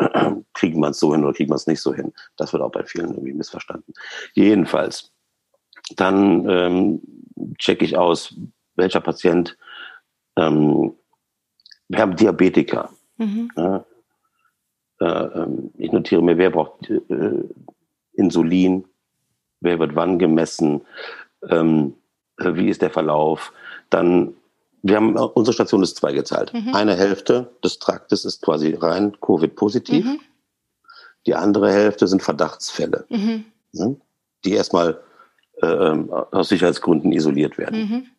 kriegen wir es so hin oder kriegen wir es nicht so hin. Das wird auch bei vielen irgendwie missverstanden. Jedenfalls, dann ähm, checke ich aus, welcher Patient, ähm, wir haben Diabetiker. Mhm. Ja, äh, ähm, ich notiere mir, wer braucht äh, Insulin, wer wird wann gemessen, ähm, äh, wie ist der Verlauf. Dann, wir haben, unsere Station ist zweigeteilt. Mhm. Eine Hälfte des Traktes ist quasi rein Covid-positiv. Mhm. Die andere Hälfte sind Verdachtsfälle, mhm. ne, die erstmal äh, ähm, aus Sicherheitsgründen isoliert werden.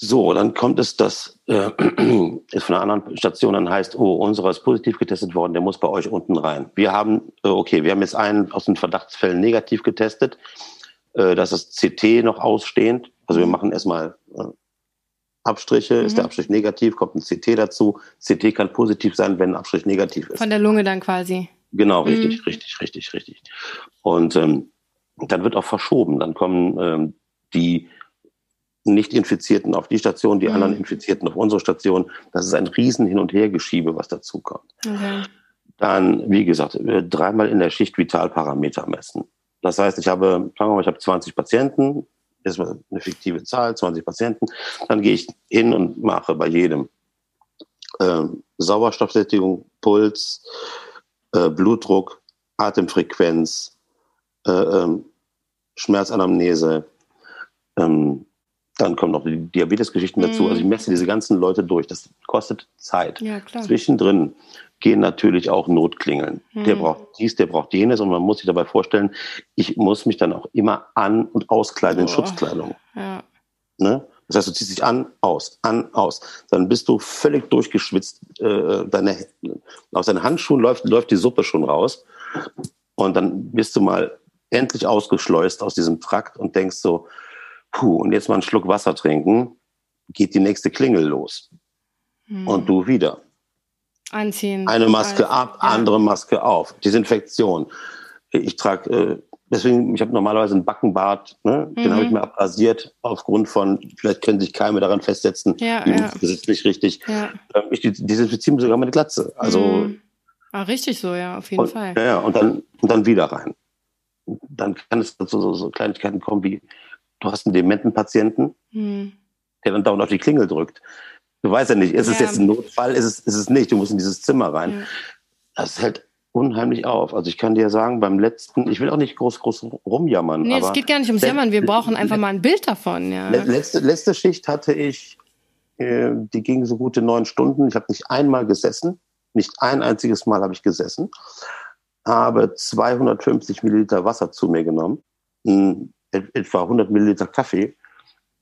Mhm. So, dann kommt es, dass äh, (clears throat) es von einer anderen Station dann heißt, oh, unserer ist positiv getestet worden, der muss bei euch unten rein. Wir haben, äh, okay, wir haben jetzt einen aus den Verdachtsfällen negativ getestet. Äh, das ist CT noch ausstehend. Also wir mhm. machen erstmal äh, Abstriche. Mhm. Ist der Abstrich negativ, kommt ein CT dazu. CT kann positiv sein, wenn ein Abstrich negativ ist. Von der Lunge dann quasi. Genau, richtig, mhm. richtig, richtig, richtig. Und ähm, dann wird auch verschoben. Dann kommen ähm, die nicht-Infizierten auf die Station, die mhm. anderen Infizierten auf unsere Station. Das ist ein riesen Hin- und Hergeschiebe, was dazu kommt. Okay. Dann, wie gesagt, dreimal in der Schicht Vitalparameter messen. Das heißt, ich habe, sagen wir mal, ich habe 20 Patienten, das ist eine fiktive Zahl, 20 Patienten. Dann gehe ich hin und mache bei jedem äh, Sauerstoffsättigung, Puls, äh, Blutdruck, Atemfrequenz, äh, ähm, Schmerzanamnese, ähm, dann kommen noch die Diabetesgeschichten dazu. Also ich mhm. messe diese ganzen Leute durch. Das kostet Zeit. Ja. Zwischendrin gehen natürlich auch Notklingeln. Mhm. Der braucht dies, der braucht jenes. Und man muss sich dabei vorstellen, ich muss mich dann auch immer an- und auskleiden oh. in Schutzkleidung. Ja. Ne? Das heißt, du ziehst dich an, aus, an, aus. Dann bist du völlig durchgeschwitzt. Äh, deine, aus deinen Handschuhen läuft, läuft die Suppe schon raus. Und dann bist du mal endlich ausgeschleust aus diesem Trakt und denkst so, puh, und jetzt mal einen Schluck Wasser trinken, geht die nächste Klingel los. Hm. Und du wieder. Anziehen. Eine Maske ab, ja. andere Maske auf. Desinfektion. Ich trage, äh, deswegen, ich habe normalerweise einen Backenbart, ne? den mhm. habe ich mir abrasiert, aufgrund von, vielleicht können sich Keime daran festsetzen, ja, ja. das ist nicht richtig. Ja. Ähm, ich desinfiziere sogar meine Glatze. Also, mhm. ah, richtig so, ja, auf jeden und, Fall. Ja, und dann, und dann wieder rein. Dann kann es zu so, so Kleinigkeiten kommen wie, du hast einen dementen Patienten, mhm. der dann dauernd auf die Klingel drückt. Du weißt ja nicht, ist es jetzt ein Notfall, ist es, ist es nicht, du musst in dieses Zimmer rein. Das hält unheimlich auf. Also ich kann dir sagen, beim letzten, ich will auch nicht groß, groß rumjammern. Nee, es geht gar nicht ums Jammern, wir brauchen einfach mal ein Bild davon. Ja. Letzte, letzte Schicht hatte ich, äh, die ging so gute neun Stunden. Ich habe nicht einmal gesessen, nicht ein einziges Mal habe ich gesessen, habe 250 Milliliter Wasser zu mir genommen, etwa 100 Milliliter Kaffee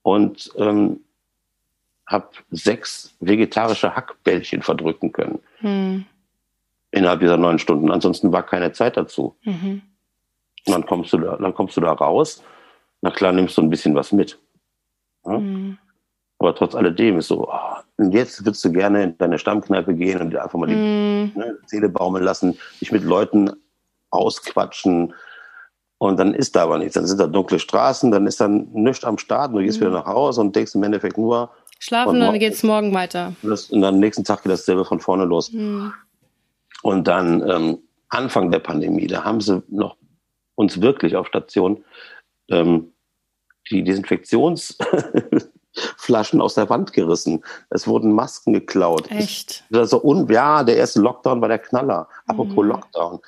und ähm, habe sechs vegetarische Hackbällchen verdrücken können. Hm innerhalb dieser neun Stunden. Ansonsten war keine Zeit dazu. Mhm. Und dann kommst du da, dann kommst du da raus. Na klar, nimmst du ein bisschen was mit. Ja? Mhm. Aber trotz alledem ist so, oh, und jetzt würdest du gerne in deine Stammkneipe gehen und dir einfach mal die mhm. ne, Seele baumeln lassen, dich mit Leuten ausquatschen. Und dann ist da aber nichts. Dann sind da dunkle Straßen, dann ist dann nichts am Start. Du gehst mhm. wieder nach Hause und denkst im Endeffekt nur. Schlafen und dann geht es morgen weiter. Und dann am nächsten Tag geht dasselbe von vorne los. Mhm. Und dann ähm, Anfang der Pandemie, da haben sie noch uns wirklich auf Station ähm, die Desinfektionsflaschen (laughs) aus der Wand gerissen. Es wurden Masken geklaut. Echt? Das so un ja, der erste Lockdown war der Knaller. Apropos mhm. Lockdown.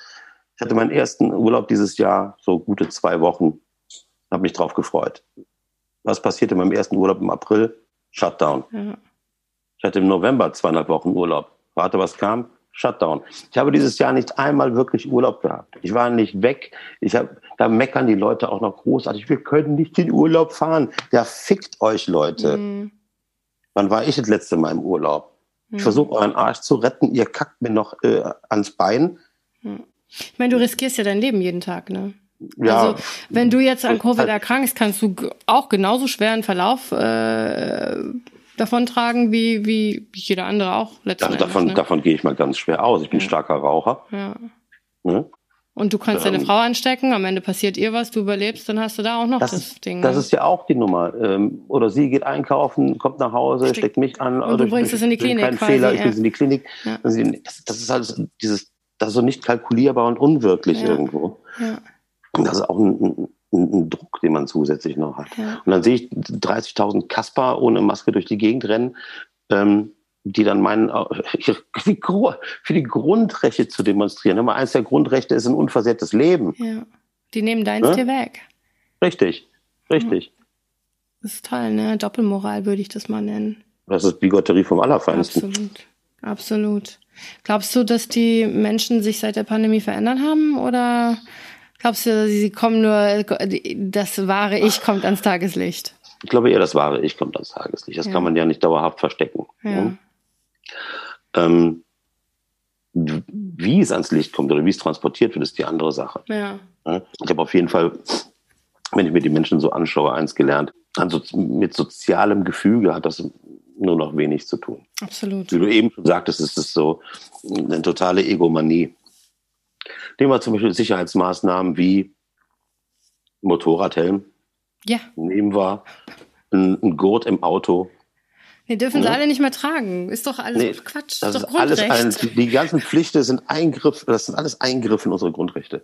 Ich hatte meinen ersten Urlaub dieses Jahr, so gute zwei Wochen. Habe mich drauf gefreut. Was passierte in meinem ersten Urlaub im April? Shutdown. Ja. Ich hatte im November zweieinhalb Wochen Urlaub. Warte, was kam? Shutdown. Ich habe dieses Jahr nicht einmal wirklich Urlaub gehabt. Ich war nicht weg. Ich habe, da meckern die Leute auch noch großartig. Wir können nicht in Urlaub fahren. Ja, fickt euch, Leute. Mhm. Wann war ich das letzte Mal im Urlaub? Mhm. Ich versuche euren Arsch zu retten. Ihr kackt mir noch äh, ans Bein. Mhm. Ich meine, du riskierst ja dein Leben jeden Tag, ne? Ja, also, wenn du jetzt an Covid erkrankst, kannst du auch genauso schweren Verlauf äh, davontragen wie, wie jeder andere auch letztendlich. Also davon, ne? davon gehe ich mal ganz schwer aus. Ich bin ja. starker Raucher. Ja. Ne? Und du kannst ähm, deine Frau anstecken, am Ende passiert ihr was, du überlebst, dann hast du da auch noch das, das Ding. Das ne? ist ja auch die Nummer. Ähm, oder sie geht einkaufen, kommt nach Hause, Steck, steckt mich an. Und du bringst es in die Klinik. Kein Fehler, ich bringe es in die Klinik. Ja. Das, das, ist halt dieses, das ist so nicht kalkulierbar und unwirklich ja. irgendwo. Ja. Und das ist auch ein, ein Druck, den man zusätzlich noch hat. Ja. Und dann sehe ich 30.000 Kasper ohne Maske durch die Gegend rennen, ähm, die dann meinen, (laughs) für die Grundrechte zu demonstrieren. Nummer eins der Grundrechte ist ein unversehrtes Leben. Ja. Die nehmen deins ja? dir weg. Richtig, richtig. Das ist toll, ne? Doppelmoral würde ich das mal nennen. Das ist Bigotterie vom Allerfeinsten. Absolut. Absolut. Glaubst du, dass die Menschen sich seit der Pandemie verändern haben oder Glaubst du, sie kommen nur, das wahre Ich kommt ans Tageslicht? Ich glaube eher, das wahre Ich kommt ans Tageslicht. Das ja. kann man ja nicht dauerhaft verstecken. Ja. Ne? Ähm, wie es ans Licht kommt oder wie es transportiert wird, ist die andere Sache. Ja. Ich habe auf jeden Fall, wenn ich mir die Menschen so anschaue, eins gelernt. Also mit sozialem Gefüge hat das nur noch wenig zu tun. Absolut. Wie du eben schon sagtest, ist es so eine totale Egomanie. Nehmen wir zum Beispiel Sicherheitsmaßnahmen wie Motorradhelm. Ja. Nehmen wir einen Gurt im Auto. Nee, dürfen sie alle nicht mehr tragen. Ist doch alles nee, Quatsch. Das ist, doch alles ein, die ganzen Pflichten sind Eingriff, das sind alles Eingriffe in unsere Grundrechte.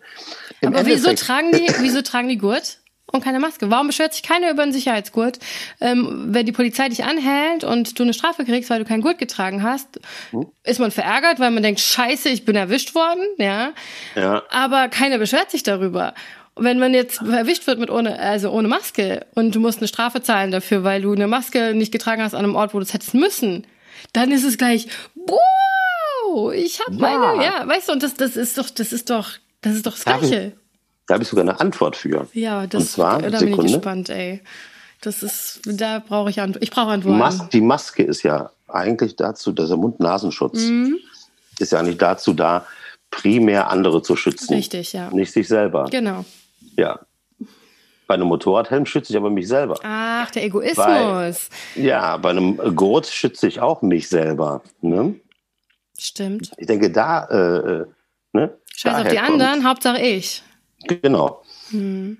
Im Aber wieso tragen die, wieso tragen die Gurt? Und keine Maske. Warum beschwert sich keiner über einen Sicherheitsgurt? Ähm, wenn die Polizei dich anhält und du eine Strafe kriegst, weil du keinen Gurt getragen hast, hm? ist man verärgert, weil man denkt, scheiße, ich bin erwischt worden, ja. ja. Aber keiner beschwert sich darüber. Wenn man jetzt erwischt wird mit ohne, also ohne Maske und du musst eine Strafe zahlen dafür, weil du eine Maske nicht getragen hast an einem Ort, wo du es hättest müssen, dann ist es gleich, wow, ich habe meine, ja, weißt du, und das, das ist doch, das ist doch, das ist doch das Gleiche. Da habe ich sogar eine Antwort für. Ja, das, Und zwar, da bin ich gespannt, ey. Das ist, da brauche ich Antworten. Ich brauche Antworten. Mas die Maske ist ja eigentlich dazu, dieser Mund-Nasenschutz mhm. ist ja nicht dazu da, primär andere zu schützen. Richtig, ja. Nicht sich selber. Genau. Ja. Bei einem Motorradhelm schütze ich aber mich selber. Ach, der Egoismus. Bei, ja, bei einem Gurt schütze ich auch mich selber. Ne? Stimmt. Ich denke, da. Äh, äh ne? Scheiß auf die anderen, Hauptsache ich. Genau. Hm.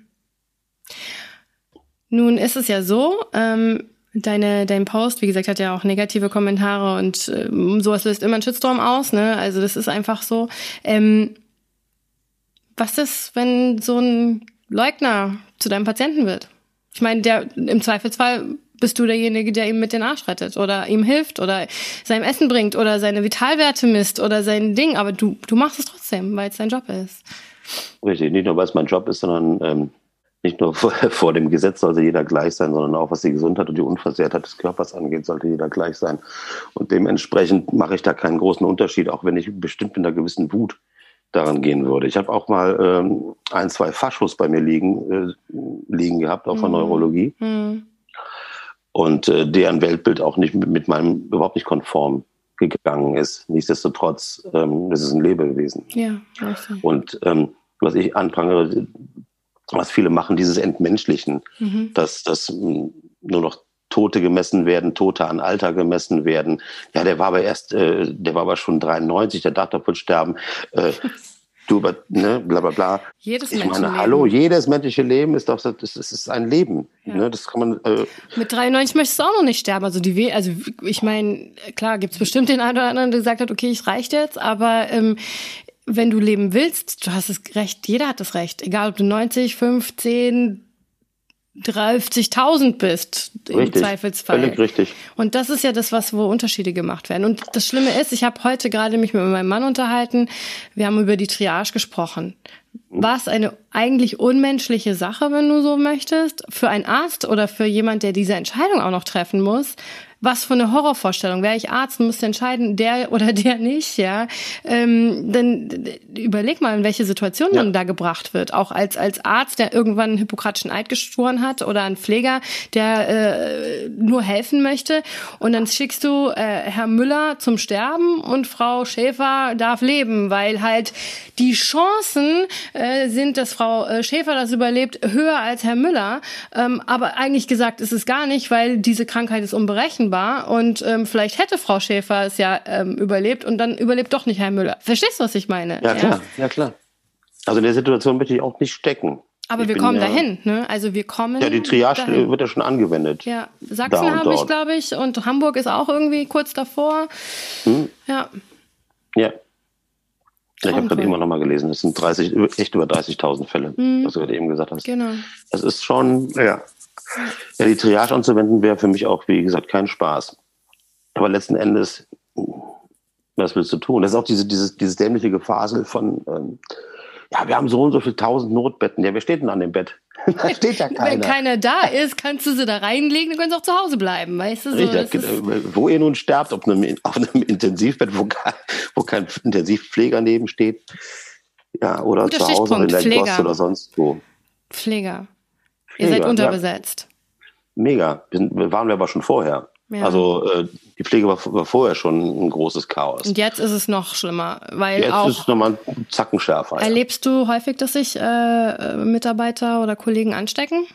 Nun ist es ja so, ähm, Deine, dein Post, wie gesagt, hat ja auch negative Kommentare und äh, sowas löst immer einen Shitstorm aus, ne? Also das ist einfach so. Ähm, was ist, wenn so ein Leugner zu deinem Patienten wird? Ich meine, der im Zweifelsfall bist du derjenige, der ihm mit den Arsch rettet oder ihm hilft oder seinem Essen bringt oder seine Vitalwerte misst oder sein Ding, aber du, du machst es trotzdem, weil es dein Job ist. Richtig, nicht nur weil es mein Job ist, sondern ähm, nicht nur (laughs) vor, vor, dem Gesetz sollte jeder gleich sein, sondern auch was die Gesundheit und die Unversehrtheit des Körpers angeht, sollte jeder gleich sein. Und dementsprechend mache ich da keinen großen Unterschied, auch wenn ich bestimmt in einer gewissen Wut daran gehen würde. Ich habe auch mal ähm, ein, zwei Faschos bei mir liegen, äh, liegen gehabt, auch von mhm. Neurologie. Mhm. Und äh, deren Weltbild auch nicht mit, mit, meinem überhaupt nicht konform gegangen ist. Nichtsdestotrotz ähm, ist es ein Lebewesen. Ja, Und ähm, was ich anprangere, was viele machen, dieses Entmenschlichen, mhm. dass, dass hm, nur noch Tote gemessen werden, Tote an Alter gemessen werden. Ja, der war aber erst, äh, der war aber schon 93, der darf davon sterben. Äh, (laughs) du, ne, bla bla bla. Jedes ich meine, hallo, jedes menschliche Leben ist doch, das, ist ein Leben. Ja. Ne, das kann man. Äh, Mit 93 möchtest du auch noch nicht sterben. Also die, also ich meine, klar, gibt's bestimmt den einen oder anderen, der gesagt hat, okay, ich reicht jetzt, aber ähm, wenn du leben willst, du hast das Recht, jeder hat das Recht, egal ob du 90, 15, 30.000 bist im richtig, Zweifelsfall. Völlig richtig. Und das ist ja das, was wo Unterschiede gemacht werden. Und das Schlimme ist, ich habe heute gerade mich mit meinem Mann unterhalten. Wir haben über die Triage gesprochen. Was eine eigentlich unmenschliche Sache, wenn du so möchtest, für einen Arzt oder für jemand, der diese Entscheidung auch noch treffen muss, was für eine Horrorvorstellung. Wäre ich Arzt und müsste entscheiden, der oder der nicht, ja, ähm, dann überleg mal, in welche Situation ja. man da gebracht wird. Auch als, als Arzt, der irgendwann einen hippokratischen Eid geschworen hat oder ein Pfleger, der äh, nur helfen möchte. Und dann schickst du äh, Herr Müller zum Sterben und Frau Schäfer darf leben, weil halt die Chancen äh, sind, dass Frau äh, Schäfer das überlebt, höher als Herr Müller. Ähm, aber eigentlich gesagt ist es gar nicht, weil diese Krankheit ist unberechenbar und ähm, vielleicht hätte Frau Schäfer es ja ähm, überlebt und dann überlebt doch nicht Herr Müller. Verstehst du, was ich meine? Ja, klar, ja, ja klar. Also in der Situation möchte ich auch nicht stecken. Aber ich wir kommen ja, dahin, ne? Also wir kommen. Ja, die Triage dahin. wird ja schon angewendet. Ja, Sachsen habe ich, glaube ich, und Hamburg ist auch irgendwie kurz davor. Hm. Ja. Ja. Ja, ich habe gerade immer noch mal gelesen, es sind 30, echt über 30.000 Fälle, mhm. was du gerade eben gesagt hast. Genau. Das ist schon, ja, ja, die Triage anzuwenden wäre für mich auch, wie gesagt, kein Spaß. Aber letzten Endes, was willst du tun? Das ist auch diese, dieses, dieses dämliche Gefasel von, ähm, ja, wir haben so und so viel tausend Notbetten. Ja, wer steht denn an dem Bett? Da steht ja keiner. Wenn keiner da ist, kannst du sie da reinlegen, dann können sie auch zu Hause bleiben, weißt du? So, Richtig, wo ihr nun sterbt, auf einem, (laughs) auf einem Intensivbett, wo kein, wo kein Intensivpfleger nebensteht. Ja, oder Guter zu Hause in der Pfleger. oder sonst wo. Pfleger. Ihr seid unterbesetzt. Ja. Mega. Waren wir aber schon vorher. Ja. Also äh, die Pflege war, war, vorher schon ein großes Chaos. Und jetzt ist es noch schlimmer, weil jetzt auch ist es nochmal ein Zacken schärfer. Erlebst du häufig, dass sich äh, Mitarbeiter oder Kollegen anstecken?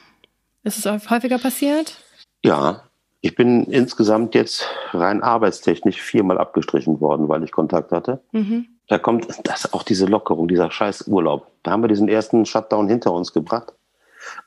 Ist es häufiger passiert? Ja, ich bin insgesamt jetzt rein arbeitstechnisch viermal abgestrichen worden, weil ich Kontakt hatte. Mhm. Da kommt das auch diese Lockerung, dieser scheiß Urlaub. Da haben wir diesen ersten Shutdown hinter uns gebracht.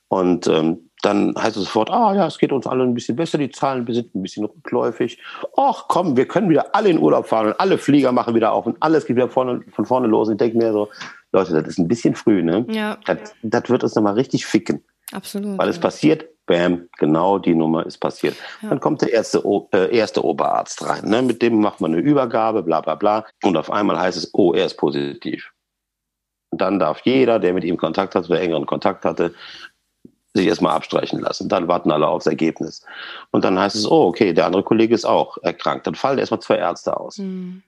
Und ähm, dann heißt es sofort, ah ja, es geht uns alle ein bisschen besser, die Zahlen sind ein bisschen rückläufig. Ach komm, wir können wieder alle in Urlaub fahren und alle Flieger machen wieder auf und alles geht wieder vorne, von vorne los. Ich denke mir so, Leute, das ist ein bisschen früh, ne? Ja. Das, das wird uns nochmal richtig ficken. Absolut. Weil es passiert, bam, genau die Nummer ist passiert. Ja. Dann kommt der erste, äh, erste Oberarzt rein, ne? mit dem macht man eine Übergabe, bla bla bla. Und auf einmal heißt es, oh, er ist positiv. Und dann darf jeder, der mit ihm Kontakt hat oder engeren Kontakt hatte, sich erstmal abstreichen lassen. Dann warten alle aufs Ergebnis. Und dann heißt es, oh, okay, der andere Kollege ist auch erkrankt. Dann fallen erstmal zwei Ärzte aus. Mhm.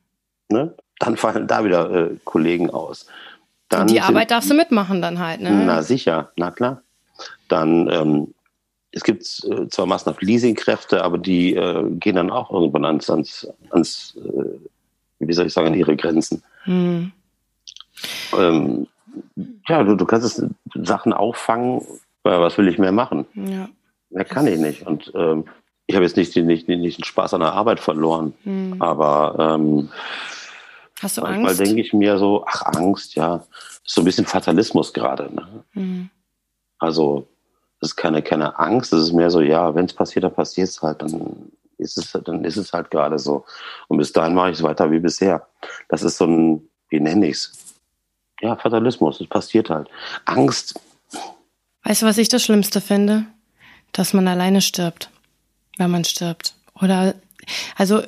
Ne? Dann fallen da wieder äh, Kollegen aus. Dann die Arbeit darfst du mitmachen dann halt, ne? Na sicher, na klar. Dann, ähm, es gibt äh, zwar massenhaft Leasingkräfte, aber die äh, gehen dann auch irgendwann ans, ans, ans äh, wie soll ich sagen, an ihre Grenzen. Mhm. Ähm, ja, du, du kannst es Sachen auffangen, was will ich mehr machen? Ja. Mehr kann ich nicht. Und ähm, ich habe jetzt nicht, nicht, nicht den Spaß an der Arbeit verloren, mhm. aber ähm, Hast du manchmal Angst? denke ich mir so, ach Angst, ja, ist so ein bisschen Fatalismus gerade. Ne? Mhm. Also das ist keine, keine Angst, das ist mehr so, ja, wenn es passiert, dann passiert es halt, dann ist es, dann ist es halt gerade so. Und bis dahin mache ich es weiter wie bisher. Das ist so ein, wie nenne ich es? Ja, Fatalismus, es passiert halt. Angst. Weißt du, was ich das Schlimmste finde? Dass man alleine stirbt, wenn man stirbt. Oder also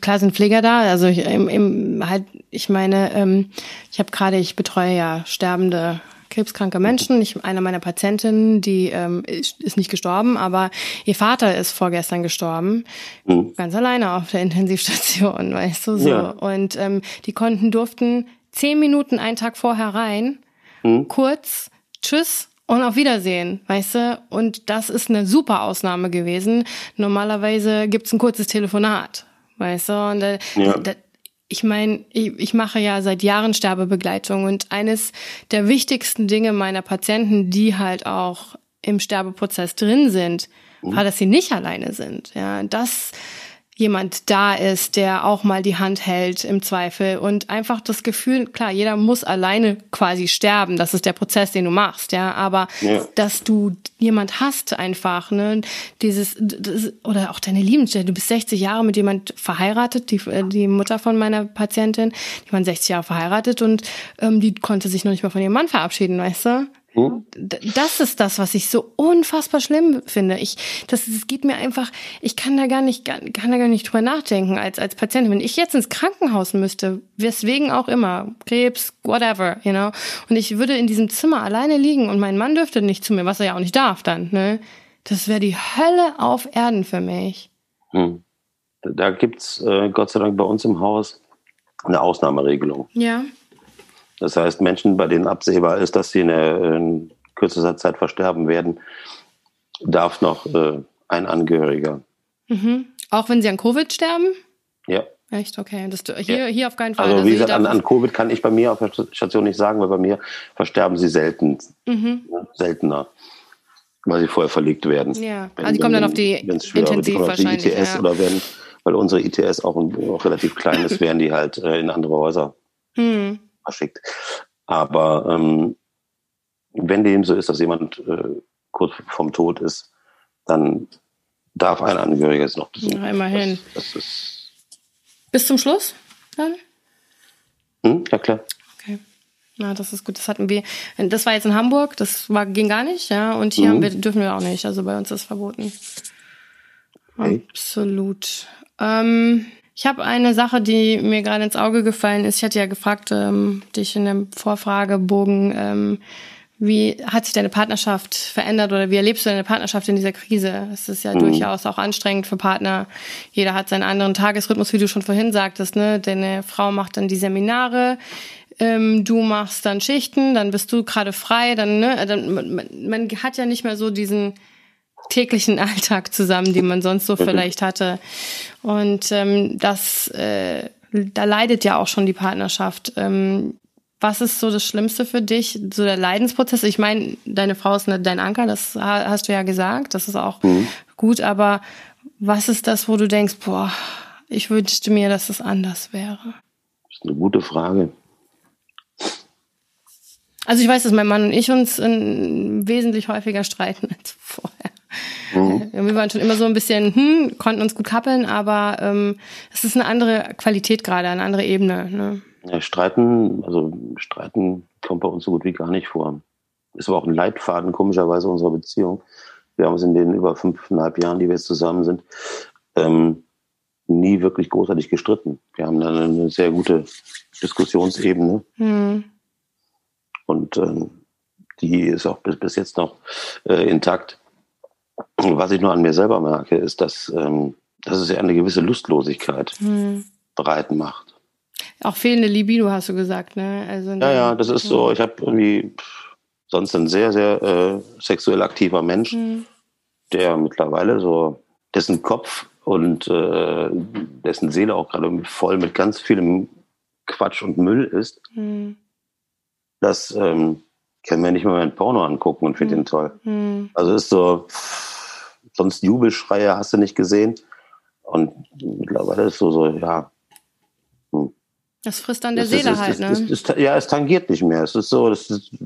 klar sind Pfleger da, also ich, im, im, halt, ich meine, ähm, ich habe gerade, ich betreue ja sterbende krebskranke Menschen. Ich, eine meiner Patientinnen, die ähm, ist, ist nicht gestorben, aber ihr Vater ist vorgestern gestorben. Mhm. Ganz alleine auf der Intensivstation, (laughs) weißt du so. Ja. Und ähm, die konnten, durften zehn Minuten einen Tag vorher rein, mhm. kurz, tschüss, und auf Wiedersehen, weißt du? Und das ist eine super Ausnahme gewesen. Normalerweise gibt's ein kurzes Telefonat, weißt du? Und da, ja. da, ich meine, ich, ich mache ja seit Jahren Sterbebegleitung und eines der wichtigsten Dinge meiner Patienten, die halt auch im Sterbeprozess drin sind, mhm. war, dass sie nicht alleine sind. Ja, das jemand da ist, der auch mal die Hand hält im Zweifel und einfach das Gefühl, klar, jeder muss alleine quasi sterben, das ist der Prozess, den du machst, ja, aber ja. dass du jemand hast einfach, ne, dieses das, oder auch deine Lieben, du bist 60 Jahre mit jemand verheiratet, die die Mutter von meiner Patientin, die waren 60 Jahre verheiratet und ähm, die konnte sich noch nicht mal von ihrem Mann verabschieden, weißt du? Hm? Das ist das, was ich so unfassbar schlimm finde. Ich, das, das geht mir einfach, ich kann da gar nicht, kann da gar nicht drüber nachdenken als, als Patientin. Wenn ich jetzt ins Krankenhaus müsste, weswegen auch immer, Krebs, whatever, you know, und ich würde in diesem Zimmer alleine liegen und mein Mann dürfte nicht zu mir, was er ja auch nicht darf dann, ne? Das wäre die Hölle auf Erden für mich. Hm. Da gibt's äh, Gott sei Dank bei uns im Haus eine Ausnahmeregelung. Ja. Das heißt, Menschen, bei denen absehbar ist, dass sie in, in kürzester Zeit versterben werden, darf noch äh, ein Angehöriger. Mhm. Auch wenn sie an Covid sterben? Ja. Echt? Okay. Das, hier, ja. hier auf keinen Fall. Also, also wie gesagt, an, an, Covid kann ich bei mir auf der Station nicht sagen, weil bei mir versterben sie selten. Mhm. Seltener. Weil sie vorher verlegt werden. Ja. Wenn, also, die kommen dann auf die Intensiv auf die ITS ja. oder werden, weil unsere ITS auch, auch relativ klein ist, (laughs) werden die halt äh, in andere Häuser. Mhm verschickt. Aber ähm, wenn dem so ist, dass jemand äh, kurz vom Tod ist, dann darf ein Angehöriger es noch besuchen. Ja, immerhin. Das, das Bis zum Schluss dann? Hm? Ja, klar. Okay. Na, das ist gut. Das hatten wir. Das war jetzt in Hamburg, das war, ging gar nicht, ja. Und hier mhm. wir, dürfen wir auch nicht. Also bei uns ist es verboten. Okay. Absolut. Ähm, ich habe eine Sache, die mir gerade ins Auge gefallen ist. Ich hatte ja gefragt, ähm, dich in dem Vorfragebogen, ähm, wie hat sich deine Partnerschaft verändert oder wie erlebst du deine Partnerschaft in dieser Krise? Es ist ja mhm. durchaus auch anstrengend für Partner. Jeder hat seinen anderen Tagesrhythmus, wie du schon vorhin sagtest. Ne? Deine Frau macht dann die Seminare, ähm, du machst dann Schichten, dann bist du gerade frei. Dann, ne? dann man, man hat ja nicht mehr so diesen täglichen Alltag zusammen, den man sonst so vielleicht hatte. Und ähm, das, äh, da leidet ja auch schon die Partnerschaft. Ähm, was ist so das Schlimmste für dich, so der Leidensprozess? Ich meine, deine Frau ist ne, dein Anker, das hast du ja gesagt, das ist auch mhm. gut, aber was ist das, wo du denkst, boah, ich wünschte mir, dass es anders wäre? Das ist eine gute Frage. Also ich weiß, dass mein Mann und ich uns in, wesentlich häufiger streiten als vorher. Mhm. (laughs) Wir waren schon immer so ein bisschen, hm, konnten uns gut kappeln, aber ähm, es ist eine andere Qualität gerade, eine andere Ebene. Ne? Ja, streiten, also streiten kommt bei uns so gut wie gar nicht vor. Ist aber auch ein Leitfaden komischerweise unserer Beziehung. Wir haben uns in den über fünfeinhalb Jahren, die wir jetzt zusammen sind, ähm, nie wirklich großartig gestritten. Wir haben dann eine sehr gute Diskussionsebene. Mhm. Und ähm, die ist auch bis, bis jetzt noch äh, intakt. Was ich nur an mir selber merke, ist, dass, ähm, dass es ja eine gewisse Lustlosigkeit mhm. bereit macht. Auch fehlende Libido, hast du gesagt, ne? Also ja, ja, das ist so. Ich habe irgendwie sonst ein sehr, sehr äh, sexuell aktiver Mensch, mhm. der mittlerweile so, dessen Kopf und äh, dessen Seele auch gerade voll mit ganz vielem Quatsch und Müll ist. Mhm. das ähm, kann mir nicht mal mein Porno angucken und finde mhm. ihn toll. Mhm. Also ist so, sonst Jubelschreie hast du nicht gesehen. Und mittlerweile ist so, so, ja. Hm. Das frisst dann der das Seele ist, halt, ne? Ist, ja, es tangiert nicht mehr. Es ist so, das ist, ich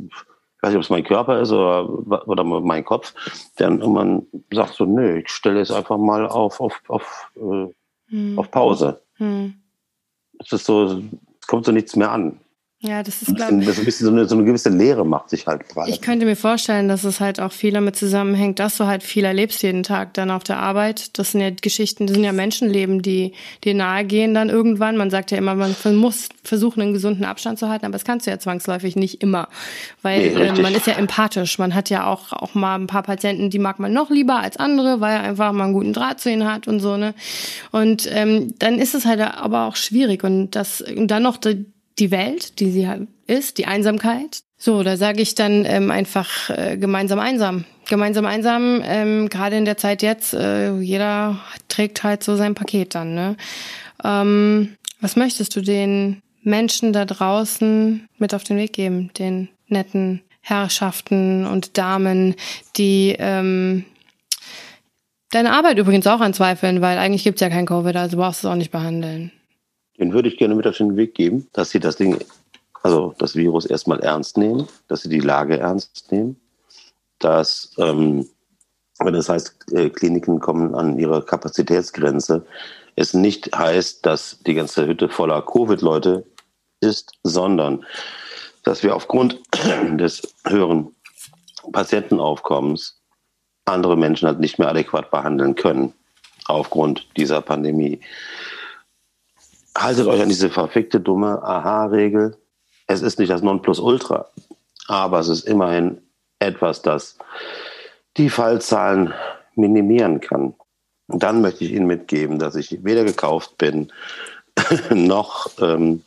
weiß nicht, ob es mein Körper ist oder, oder mein Kopf, der dann irgendwann sagt so, nö, ich stelle es einfach mal auf, auf, auf, äh, hm. auf Pause. Hm. Es ist so, es kommt so nichts mehr an. Ja, das ist, glaube ich. ein bisschen so eine, so eine gewisse Leere macht sich halt gerade. Ich könnte mir vorstellen, dass es halt auch viel damit zusammenhängt, dass du halt viel erlebst jeden Tag dann auf der Arbeit. Das sind ja Geschichten, das sind ja Menschenleben, die dir nahe gehen dann irgendwann. Man sagt ja immer, man muss versuchen, einen gesunden Abstand zu halten, aber das kannst du ja zwangsläufig nicht immer. Weil nee, äh, man ist ja empathisch. Man hat ja auch, auch mal ein paar Patienten, die mag man noch lieber als andere, weil er einfach mal einen guten Draht zu ihnen hat und so, ne? Und ähm, dann ist es halt aber auch schwierig. Und das, und dann noch die, die Welt, die sie ist, die Einsamkeit. So, da sage ich dann ähm, einfach äh, gemeinsam einsam. Gemeinsam einsam, ähm, gerade in der Zeit jetzt, äh, jeder trägt halt so sein Paket dann. Ne? Ähm, was möchtest du den Menschen da draußen mit auf den Weg geben, den netten Herrschaften und Damen, die ähm, deine Arbeit übrigens auch anzweifeln, weil eigentlich gibt's ja kein Covid, also brauchst du es auch nicht behandeln den würde ich gerne mit auf den Weg geben, dass sie das Ding, also das Virus erstmal ernst nehmen, dass sie die Lage ernst nehmen, dass, ähm, wenn das heißt, äh, Kliniken kommen an ihre Kapazitätsgrenze, es nicht heißt, dass die ganze Hütte voller Covid-Leute ist, sondern dass wir aufgrund (clears throat) des höheren Patientenaufkommens andere Menschen halt nicht mehr adäquat behandeln können aufgrund dieser Pandemie haltet euch an diese verfickte, dumme Aha-Regel. Es ist nicht das Nonplusultra, aber es ist immerhin etwas, das die Fallzahlen minimieren kann. Und dann möchte ich Ihnen mitgeben, dass ich weder gekauft bin, (laughs) noch ähm,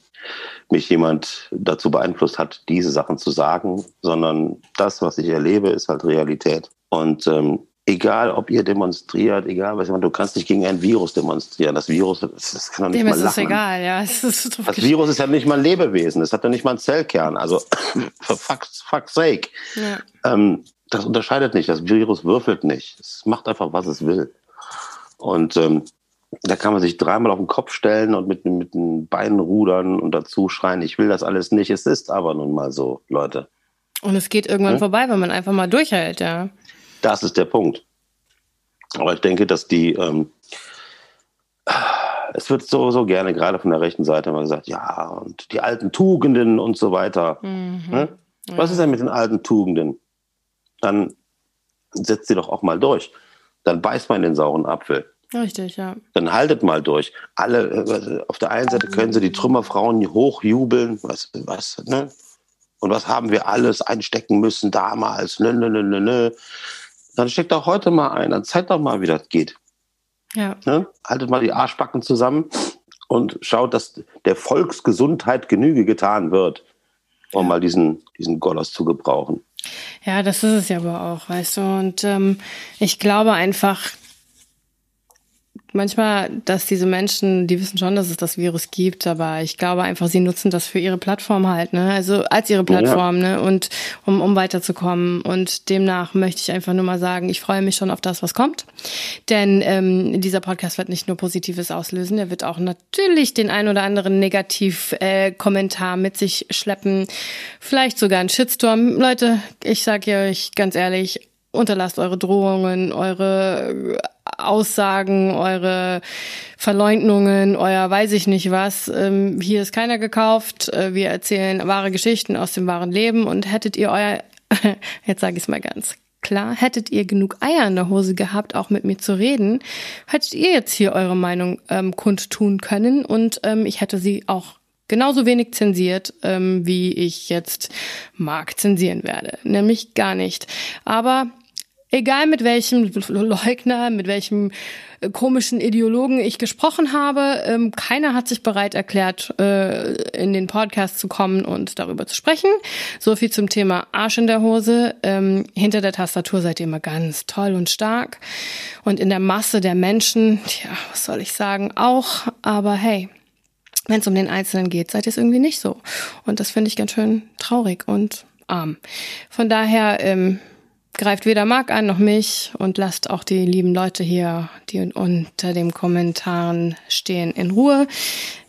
mich jemand dazu beeinflusst hat, diese Sachen zu sagen, sondern das, was ich erlebe, ist halt Realität. Und ähm, egal ob ihr demonstriert, egal was, du kannst nicht gegen ein Virus demonstrieren. Das Virus, das, das kann doch nicht Dem mal ist lachen. egal, ja. (laughs) das Virus ist ja nicht mal ein Lebewesen, es hat ja nicht mal einen Zellkern. Also, (laughs) for fuck's, fuck's sake. Ja. Ähm, das unterscheidet nicht, das Virus würfelt nicht. Es macht einfach, was es will. Und ähm, da kann man sich dreimal auf den Kopf stellen und mit, mit den Beinen rudern und dazu schreien, ich will das alles nicht. Es ist aber nun mal so, Leute. Und es geht irgendwann hm? vorbei, wenn man einfach mal durchhält, ja. Das ist der Punkt. Aber ich denke, dass die, ähm, es wird so, so gerne gerade von der rechten Seite immer gesagt, ja, und die alten Tugenden und so weiter. Mhm. Ne? Was ist denn mit den alten Tugenden? Dann setzt sie doch auch mal durch. Dann beißt man den sauren Apfel. Richtig, ja. Dann haltet mal durch. Alle, äh, auf der einen Seite können sie die Trümmerfrauen hochjubeln, was, was, ne? Und was haben wir alles einstecken müssen damals, ne, ne, ne, ne, ne. Dann steckt auch heute mal ein, dann zeigt doch mal, wie das geht. Ja. Ne? Haltet mal die Arschbacken zusammen und schaut, dass der Volksgesundheit Genüge getan wird, um ja. mal diesen, diesen Golos zu gebrauchen. Ja, das ist es ja aber auch, weißt du. Und ähm, ich glaube einfach, manchmal, dass diese Menschen, die wissen schon, dass es das Virus gibt, aber ich glaube einfach, sie nutzen das für ihre Plattform halt, ne? Also als ihre Plattform, ja. ne? Und um, um weiterzukommen. Und demnach möchte ich einfach nur mal sagen, ich freue mich schon auf das, was kommt. Denn ähm, dieser Podcast wird nicht nur Positives auslösen, er wird auch natürlich den ein oder anderen Negativ-Kommentar äh, mit sich schleppen. Vielleicht sogar ein Shitstorm. Leute, ich sage euch ganz ehrlich, unterlasst eure Drohungen, eure Aussagen, eure Verleugnungen, euer weiß ich nicht was. Ähm, hier ist keiner gekauft. Äh, wir erzählen wahre Geschichten aus dem wahren Leben und hättet ihr euer, (laughs) jetzt sage ich es mal ganz klar, hättet ihr genug Eier in der Hose gehabt, auch mit mir zu reden, hättet ihr jetzt hier eure Meinung ähm, kundtun können und ähm, ich hätte sie auch genauso wenig zensiert, ähm, wie ich jetzt mag zensieren werde. Nämlich gar nicht. Aber Egal mit welchem Leugner, mit welchem äh, komischen Ideologen ich gesprochen habe, ähm, keiner hat sich bereit erklärt, äh, in den Podcast zu kommen und darüber zu sprechen. So viel zum Thema Arsch in der Hose. Ähm, hinter der Tastatur seid ihr immer ganz toll und stark. Und in der Masse der Menschen, tja, was soll ich sagen, auch. Aber hey, wenn es um den Einzelnen geht, seid ihr es irgendwie nicht so. Und das finde ich ganz schön traurig und arm. Von daher ähm, greift weder Marc an noch mich und lasst auch die lieben Leute hier, die unter den Kommentaren stehen, in Ruhe.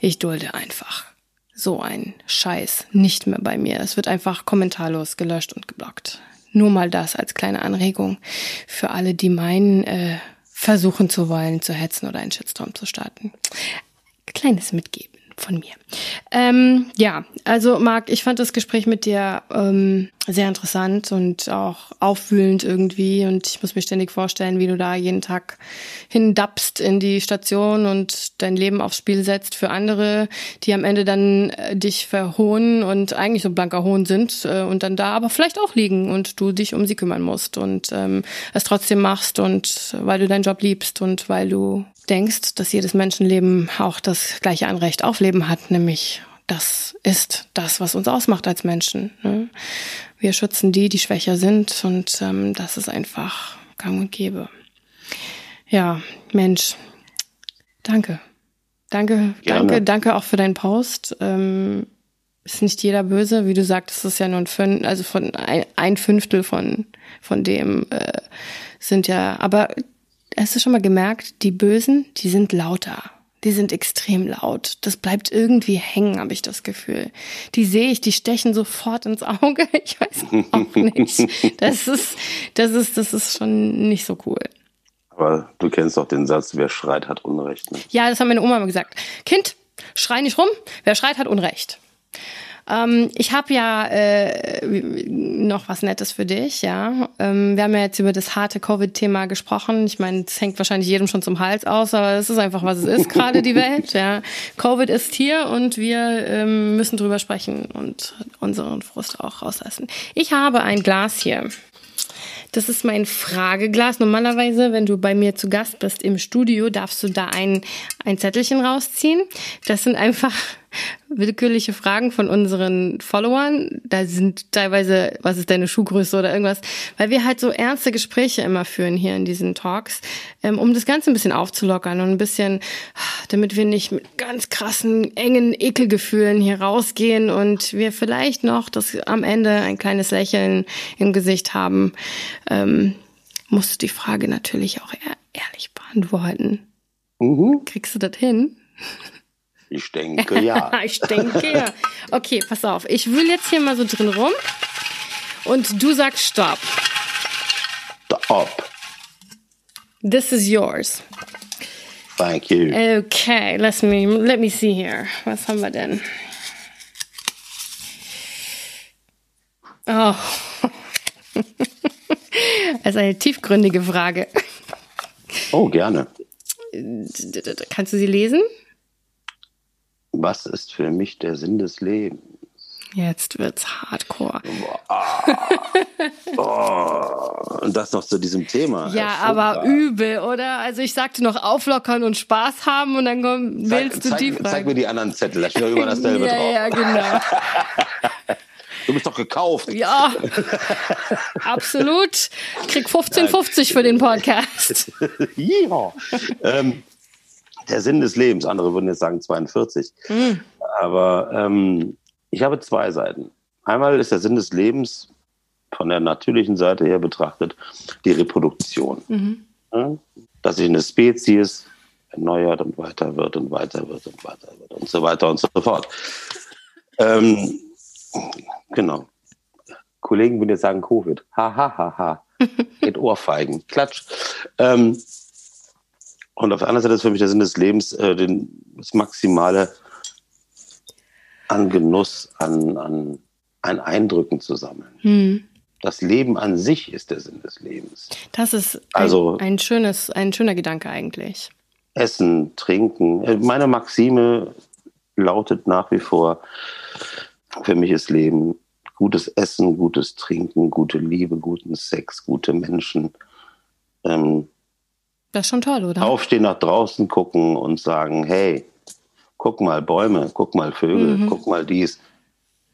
Ich dulde einfach so ein Scheiß nicht mehr bei mir. Es wird einfach kommentarlos gelöscht und geblockt. Nur mal das als kleine Anregung für alle, die meinen, äh, versuchen zu wollen, zu hetzen oder einen Shitstorm zu starten. Kleines Mitgeben von mir. Ähm, ja, also Marc, ich fand das Gespräch mit dir ähm, sehr interessant und auch aufwühlend irgendwie. Und ich muss mir ständig vorstellen, wie du da jeden Tag hindappst in die Station und dein Leben aufs Spiel setzt für andere, die am Ende dann äh, dich verhohnen und eigentlich so blanker Hohn sind äh, und dann da aber vielleicht auch liegen und du dich um sie kümmern musst und ähm, es trotzdem machst und weil du deinen Job liebst und weil du denkst, dass jedes Menschenleben auch das gleiche Anrecht auf Leben hat, nämlich das ist das, was uns ausmacht als Menschen. Ne? Wir schützen die, die schwächer sind und ähm, das ist einfach gang und gäbe. Ja, Mensch, danke. Danke, Gerne. danke, danke auch für deinen Post. Ähm, ist nicht jeder böse, wie du sagst, es ist ja nur ein Fünftel, also von ein, ein Fünftel von von dem äh, sind ja, aber Hast du schon mal gemerkt, die Bösen, die sind lauter. Die sind extrem laut. Das bleibt irgendwie hängen, habe ich das Gefühl. Die sehe ich, die stechen sofort ins Auge. (laughs) Ich weiß auch nicht. Das ist, das ist, das ist schon nicht so cool. Aber du kennst doch den Satz, wer schreit, hat Unrecht. Ne? Ja, das hat meine Oma immer gesagt. Kind, schrei nicht rum, wer schreit, hat Unrecht. Ähm, ich habe ja äh, noch was Nettes für dich, ja. Ähm, wir haben ja jetzt über das harte Covid-Thema gesprochen. Ich meine, es hängt wahrscheinlich jedem schon zum Hals aus, aber es ist einfach, was es ist, gerade die Welt. Ja. Covid ist hier und wir ähm, müssen drüber sprechen und unseren Frust auch rauslassen. Ich habe ein Glas hier. Das ist mein Frageglas. Normalerweise, wenn du bei mir zu Gast bist im Studio, darfst du da ein, ein Zettelchen rausziehen. Das sind einfach willkürliche Fragen von unseren Followern. Da sind teilweise, was ist deine Schuhgröße oder irgendwas, weil wir halt so ernste Gespräche immer führen hier in diesen Talks, ähm, um das Ganze ein bisschen aufzulockern und ein bisschen, damit wir nicht mit ganz krassen, engen Ekelgefühlen hier rausgehen und wir vielleicht noch das am Ende ein kleines Lächeln im Gesicht haben, ähm, musst du die Frage natürlich auch ehrlich beantworten. Mhm. Kriegst du das hin? Ich denke ja. (laughs) ich denke ja. Okay, pass auf. Ich will jetzt hier mal so drin rum. Und du sagst Stopp. Stop. This is yours. Thank you. Okay, let me, let me see here. Was haben wir denn? Oh. (laughs) das ist eine tiefgründige Frage. Oh, gerne. Kannst du sie lesen? Was ist für mich der Sinn des Lebens? Jetzt wird's hardcore. Boah. Und (laughs) das noch zu diesem Thema. Ja, aber übel, oder? Also ich sagte noch auflockern und Spaß haben und dann komm, willst zeig, du die Frage. Zeig mir die anderen Zettel, da steht doch immer dasselbe ja, drauf. Ja, genau. (laughs) Du bist doch gekauft. Ja, (laughs) absolut. Ich krieg 15,50 für den Podcast. ja. Ähm, der Sinn des Lebens. Andere würden jetzt sagen 42. Mhm. Aber ähm, ich habe zwei Seiten. Einmal ist der Sinn des Lebens von der natürlichen Seite her betrachtet die Reproduktion. Mhm. Ja? Dass sich eine Spezies erneuert und weiter wird und weiter wird und weiter wird und so weiter und so fort. Ähm, genau. Kollegen würden jetzt sagen Covid. Ha, ha, ha, ha. (laughs) Geht Ohrfeigen. Klatsch. Ähm, und auf der anderen Seite ist für mich der Sinn des Lebens äh, den, das Maximale an Genuss, an, an, an Eindrücken zu sammeln. Hm. Das Leben an sich ist der Sinn des Lebens. Das ist ein, also, ein, schönes, ein schöner Gedanke eigentlich. Essen, trinken. Äh, meine Maxime lautet nach wie vor, für mich ist Leben gutes Essen, gutes Trinken, gute Liebe, guten Sex, gute Menschen. Ähm, das ist schon toll, oder? Aufstehen, nach draußen gucken und sagen, hey, guck mal Bäume, guck mal Vögel, mhm. guck mal dies.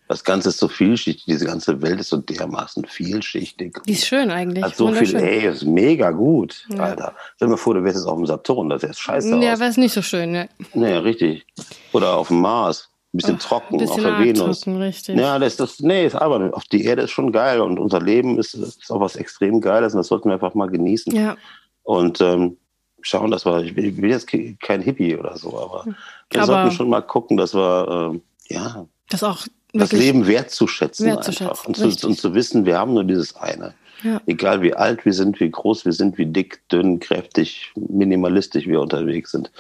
Das Ganze ist so vielschichtig, diese ganze Welt ist so dermaßen vielschichtig. Die ist schön eigentlich. Hat so viel, ey, ist mega gut, ja. Alter. Stell dir mal vor, du wärst jetzt auf dem Saturn, das ist scheiße Ja, wäre es nicht so schön, ne? Nee, richtig. Oder auf dem Mars. Ein bisschen Ach, trocken, bisschen auf der Venus. Trocken, richtig. Ja, das, das, nee, ist aber auf die Erde ist schon geil und unser Leben ist, ist auch was extrem Geiles und das sollten wir einfach mal genießen. Ja. Und ähm, schauen, dass wir, ich bin jetzt kein Hippie oder so, aber wir aber sollten schon mal gucken, dass wir, ähm, ja, das auch das Leben wertzuschätzen, wertzuschätzen einfach und zu, und zu, wissen, wir haben nur dieses eine. Ja. Egal wie alt wir sind, wie groß wir sind, wie dick, dünn, kräftig, minimalistisch wir unterwegs sind.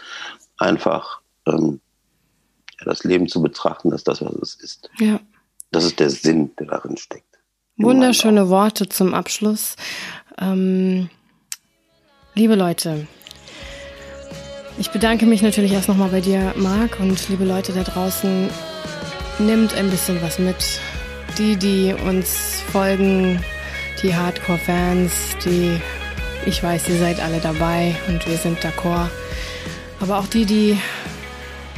Einfach ähm, ja, das Leben zu betrachten, dass das, was es ist. Ja. Das ist der Sinn, der darin steckt. Wunderschöne Worte zum Abschluss. Ähm, liebe Leute, ich bedanke mich natürlich erst nochmal bei dir, Marc, und liebe Leute da draußen, nimmt ein bisschen was mit. Die, die uns folgen, die Hardcore-Fans, die, ich weiß, ihr seid alle dabei und wir sind d'accord. Aber auch die, die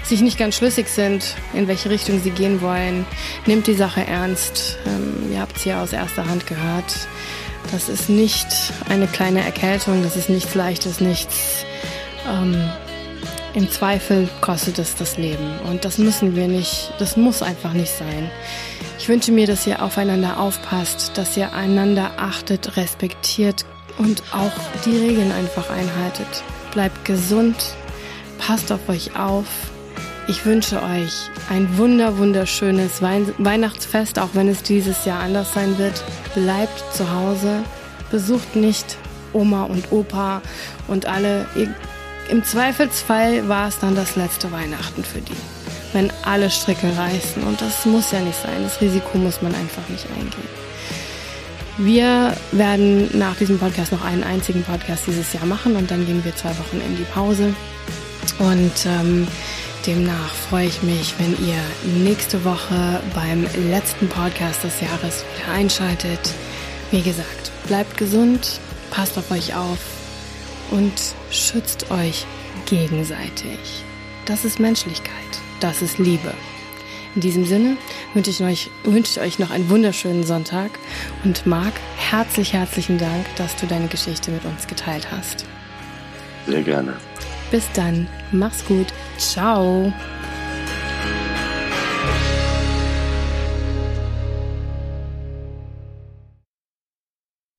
sich nicht ganz schlüssig sind, in welche Richtung sie gehen wollen, nimmt die Sache ernst. Ähm, ihr habt es hier aus erster Hand gehört. Das ist nicht eine kleine Erkältung, das ist nichts Leichtes, nichts ähm, im Zweifel kostet es das Leben. Und das müssen wir nicht, das muss einfach nicht sein. Ich wünsche mir, dass ihr aufeinander aufpasst, dass ihr einander achtet, respektiert und auch die Regeln einfach einhaltet. Bleibt gesund, passt auf euch auf. Ich wünsche euch ein wunder, wunderschönes Weihnachtsfest, auch wenn es dieses Jahr anders sein wird. Bleibt zu Hause, besucht nicht Oma und Opa und alle. Im Zweifelsfall war es dann das letzte Weihnachten für die. Wenn alle Stricke reißen. Und das muss ja nicht sein. Das Risiko muss man einfach nicht eingehen. Wir werden nach diesem Podcast noch einen einzigen Podcast dieses Jahr machen und dann gehen wir zwei Wochen in die Pause. Und ähm, demnach freue ich mich, wenn ihr nächste Woche beim letzten Podcast des Jahres wieder einschaltet. Wie gesagt, bleibt gesund, passt auf euch auf und schützt euch gegenseitig. Das ist Menschlichkeit, das ist Liebe. In diesem Sinne wünsche ich, euch, wünsche ich euch noch einen wunderschönen Sonntag und Marc, herzlich, herzlichen Dank, dass du deine Geschichte mit uns geteilt hast. Sehr gerne. Bis dann, mach's gut, ciao.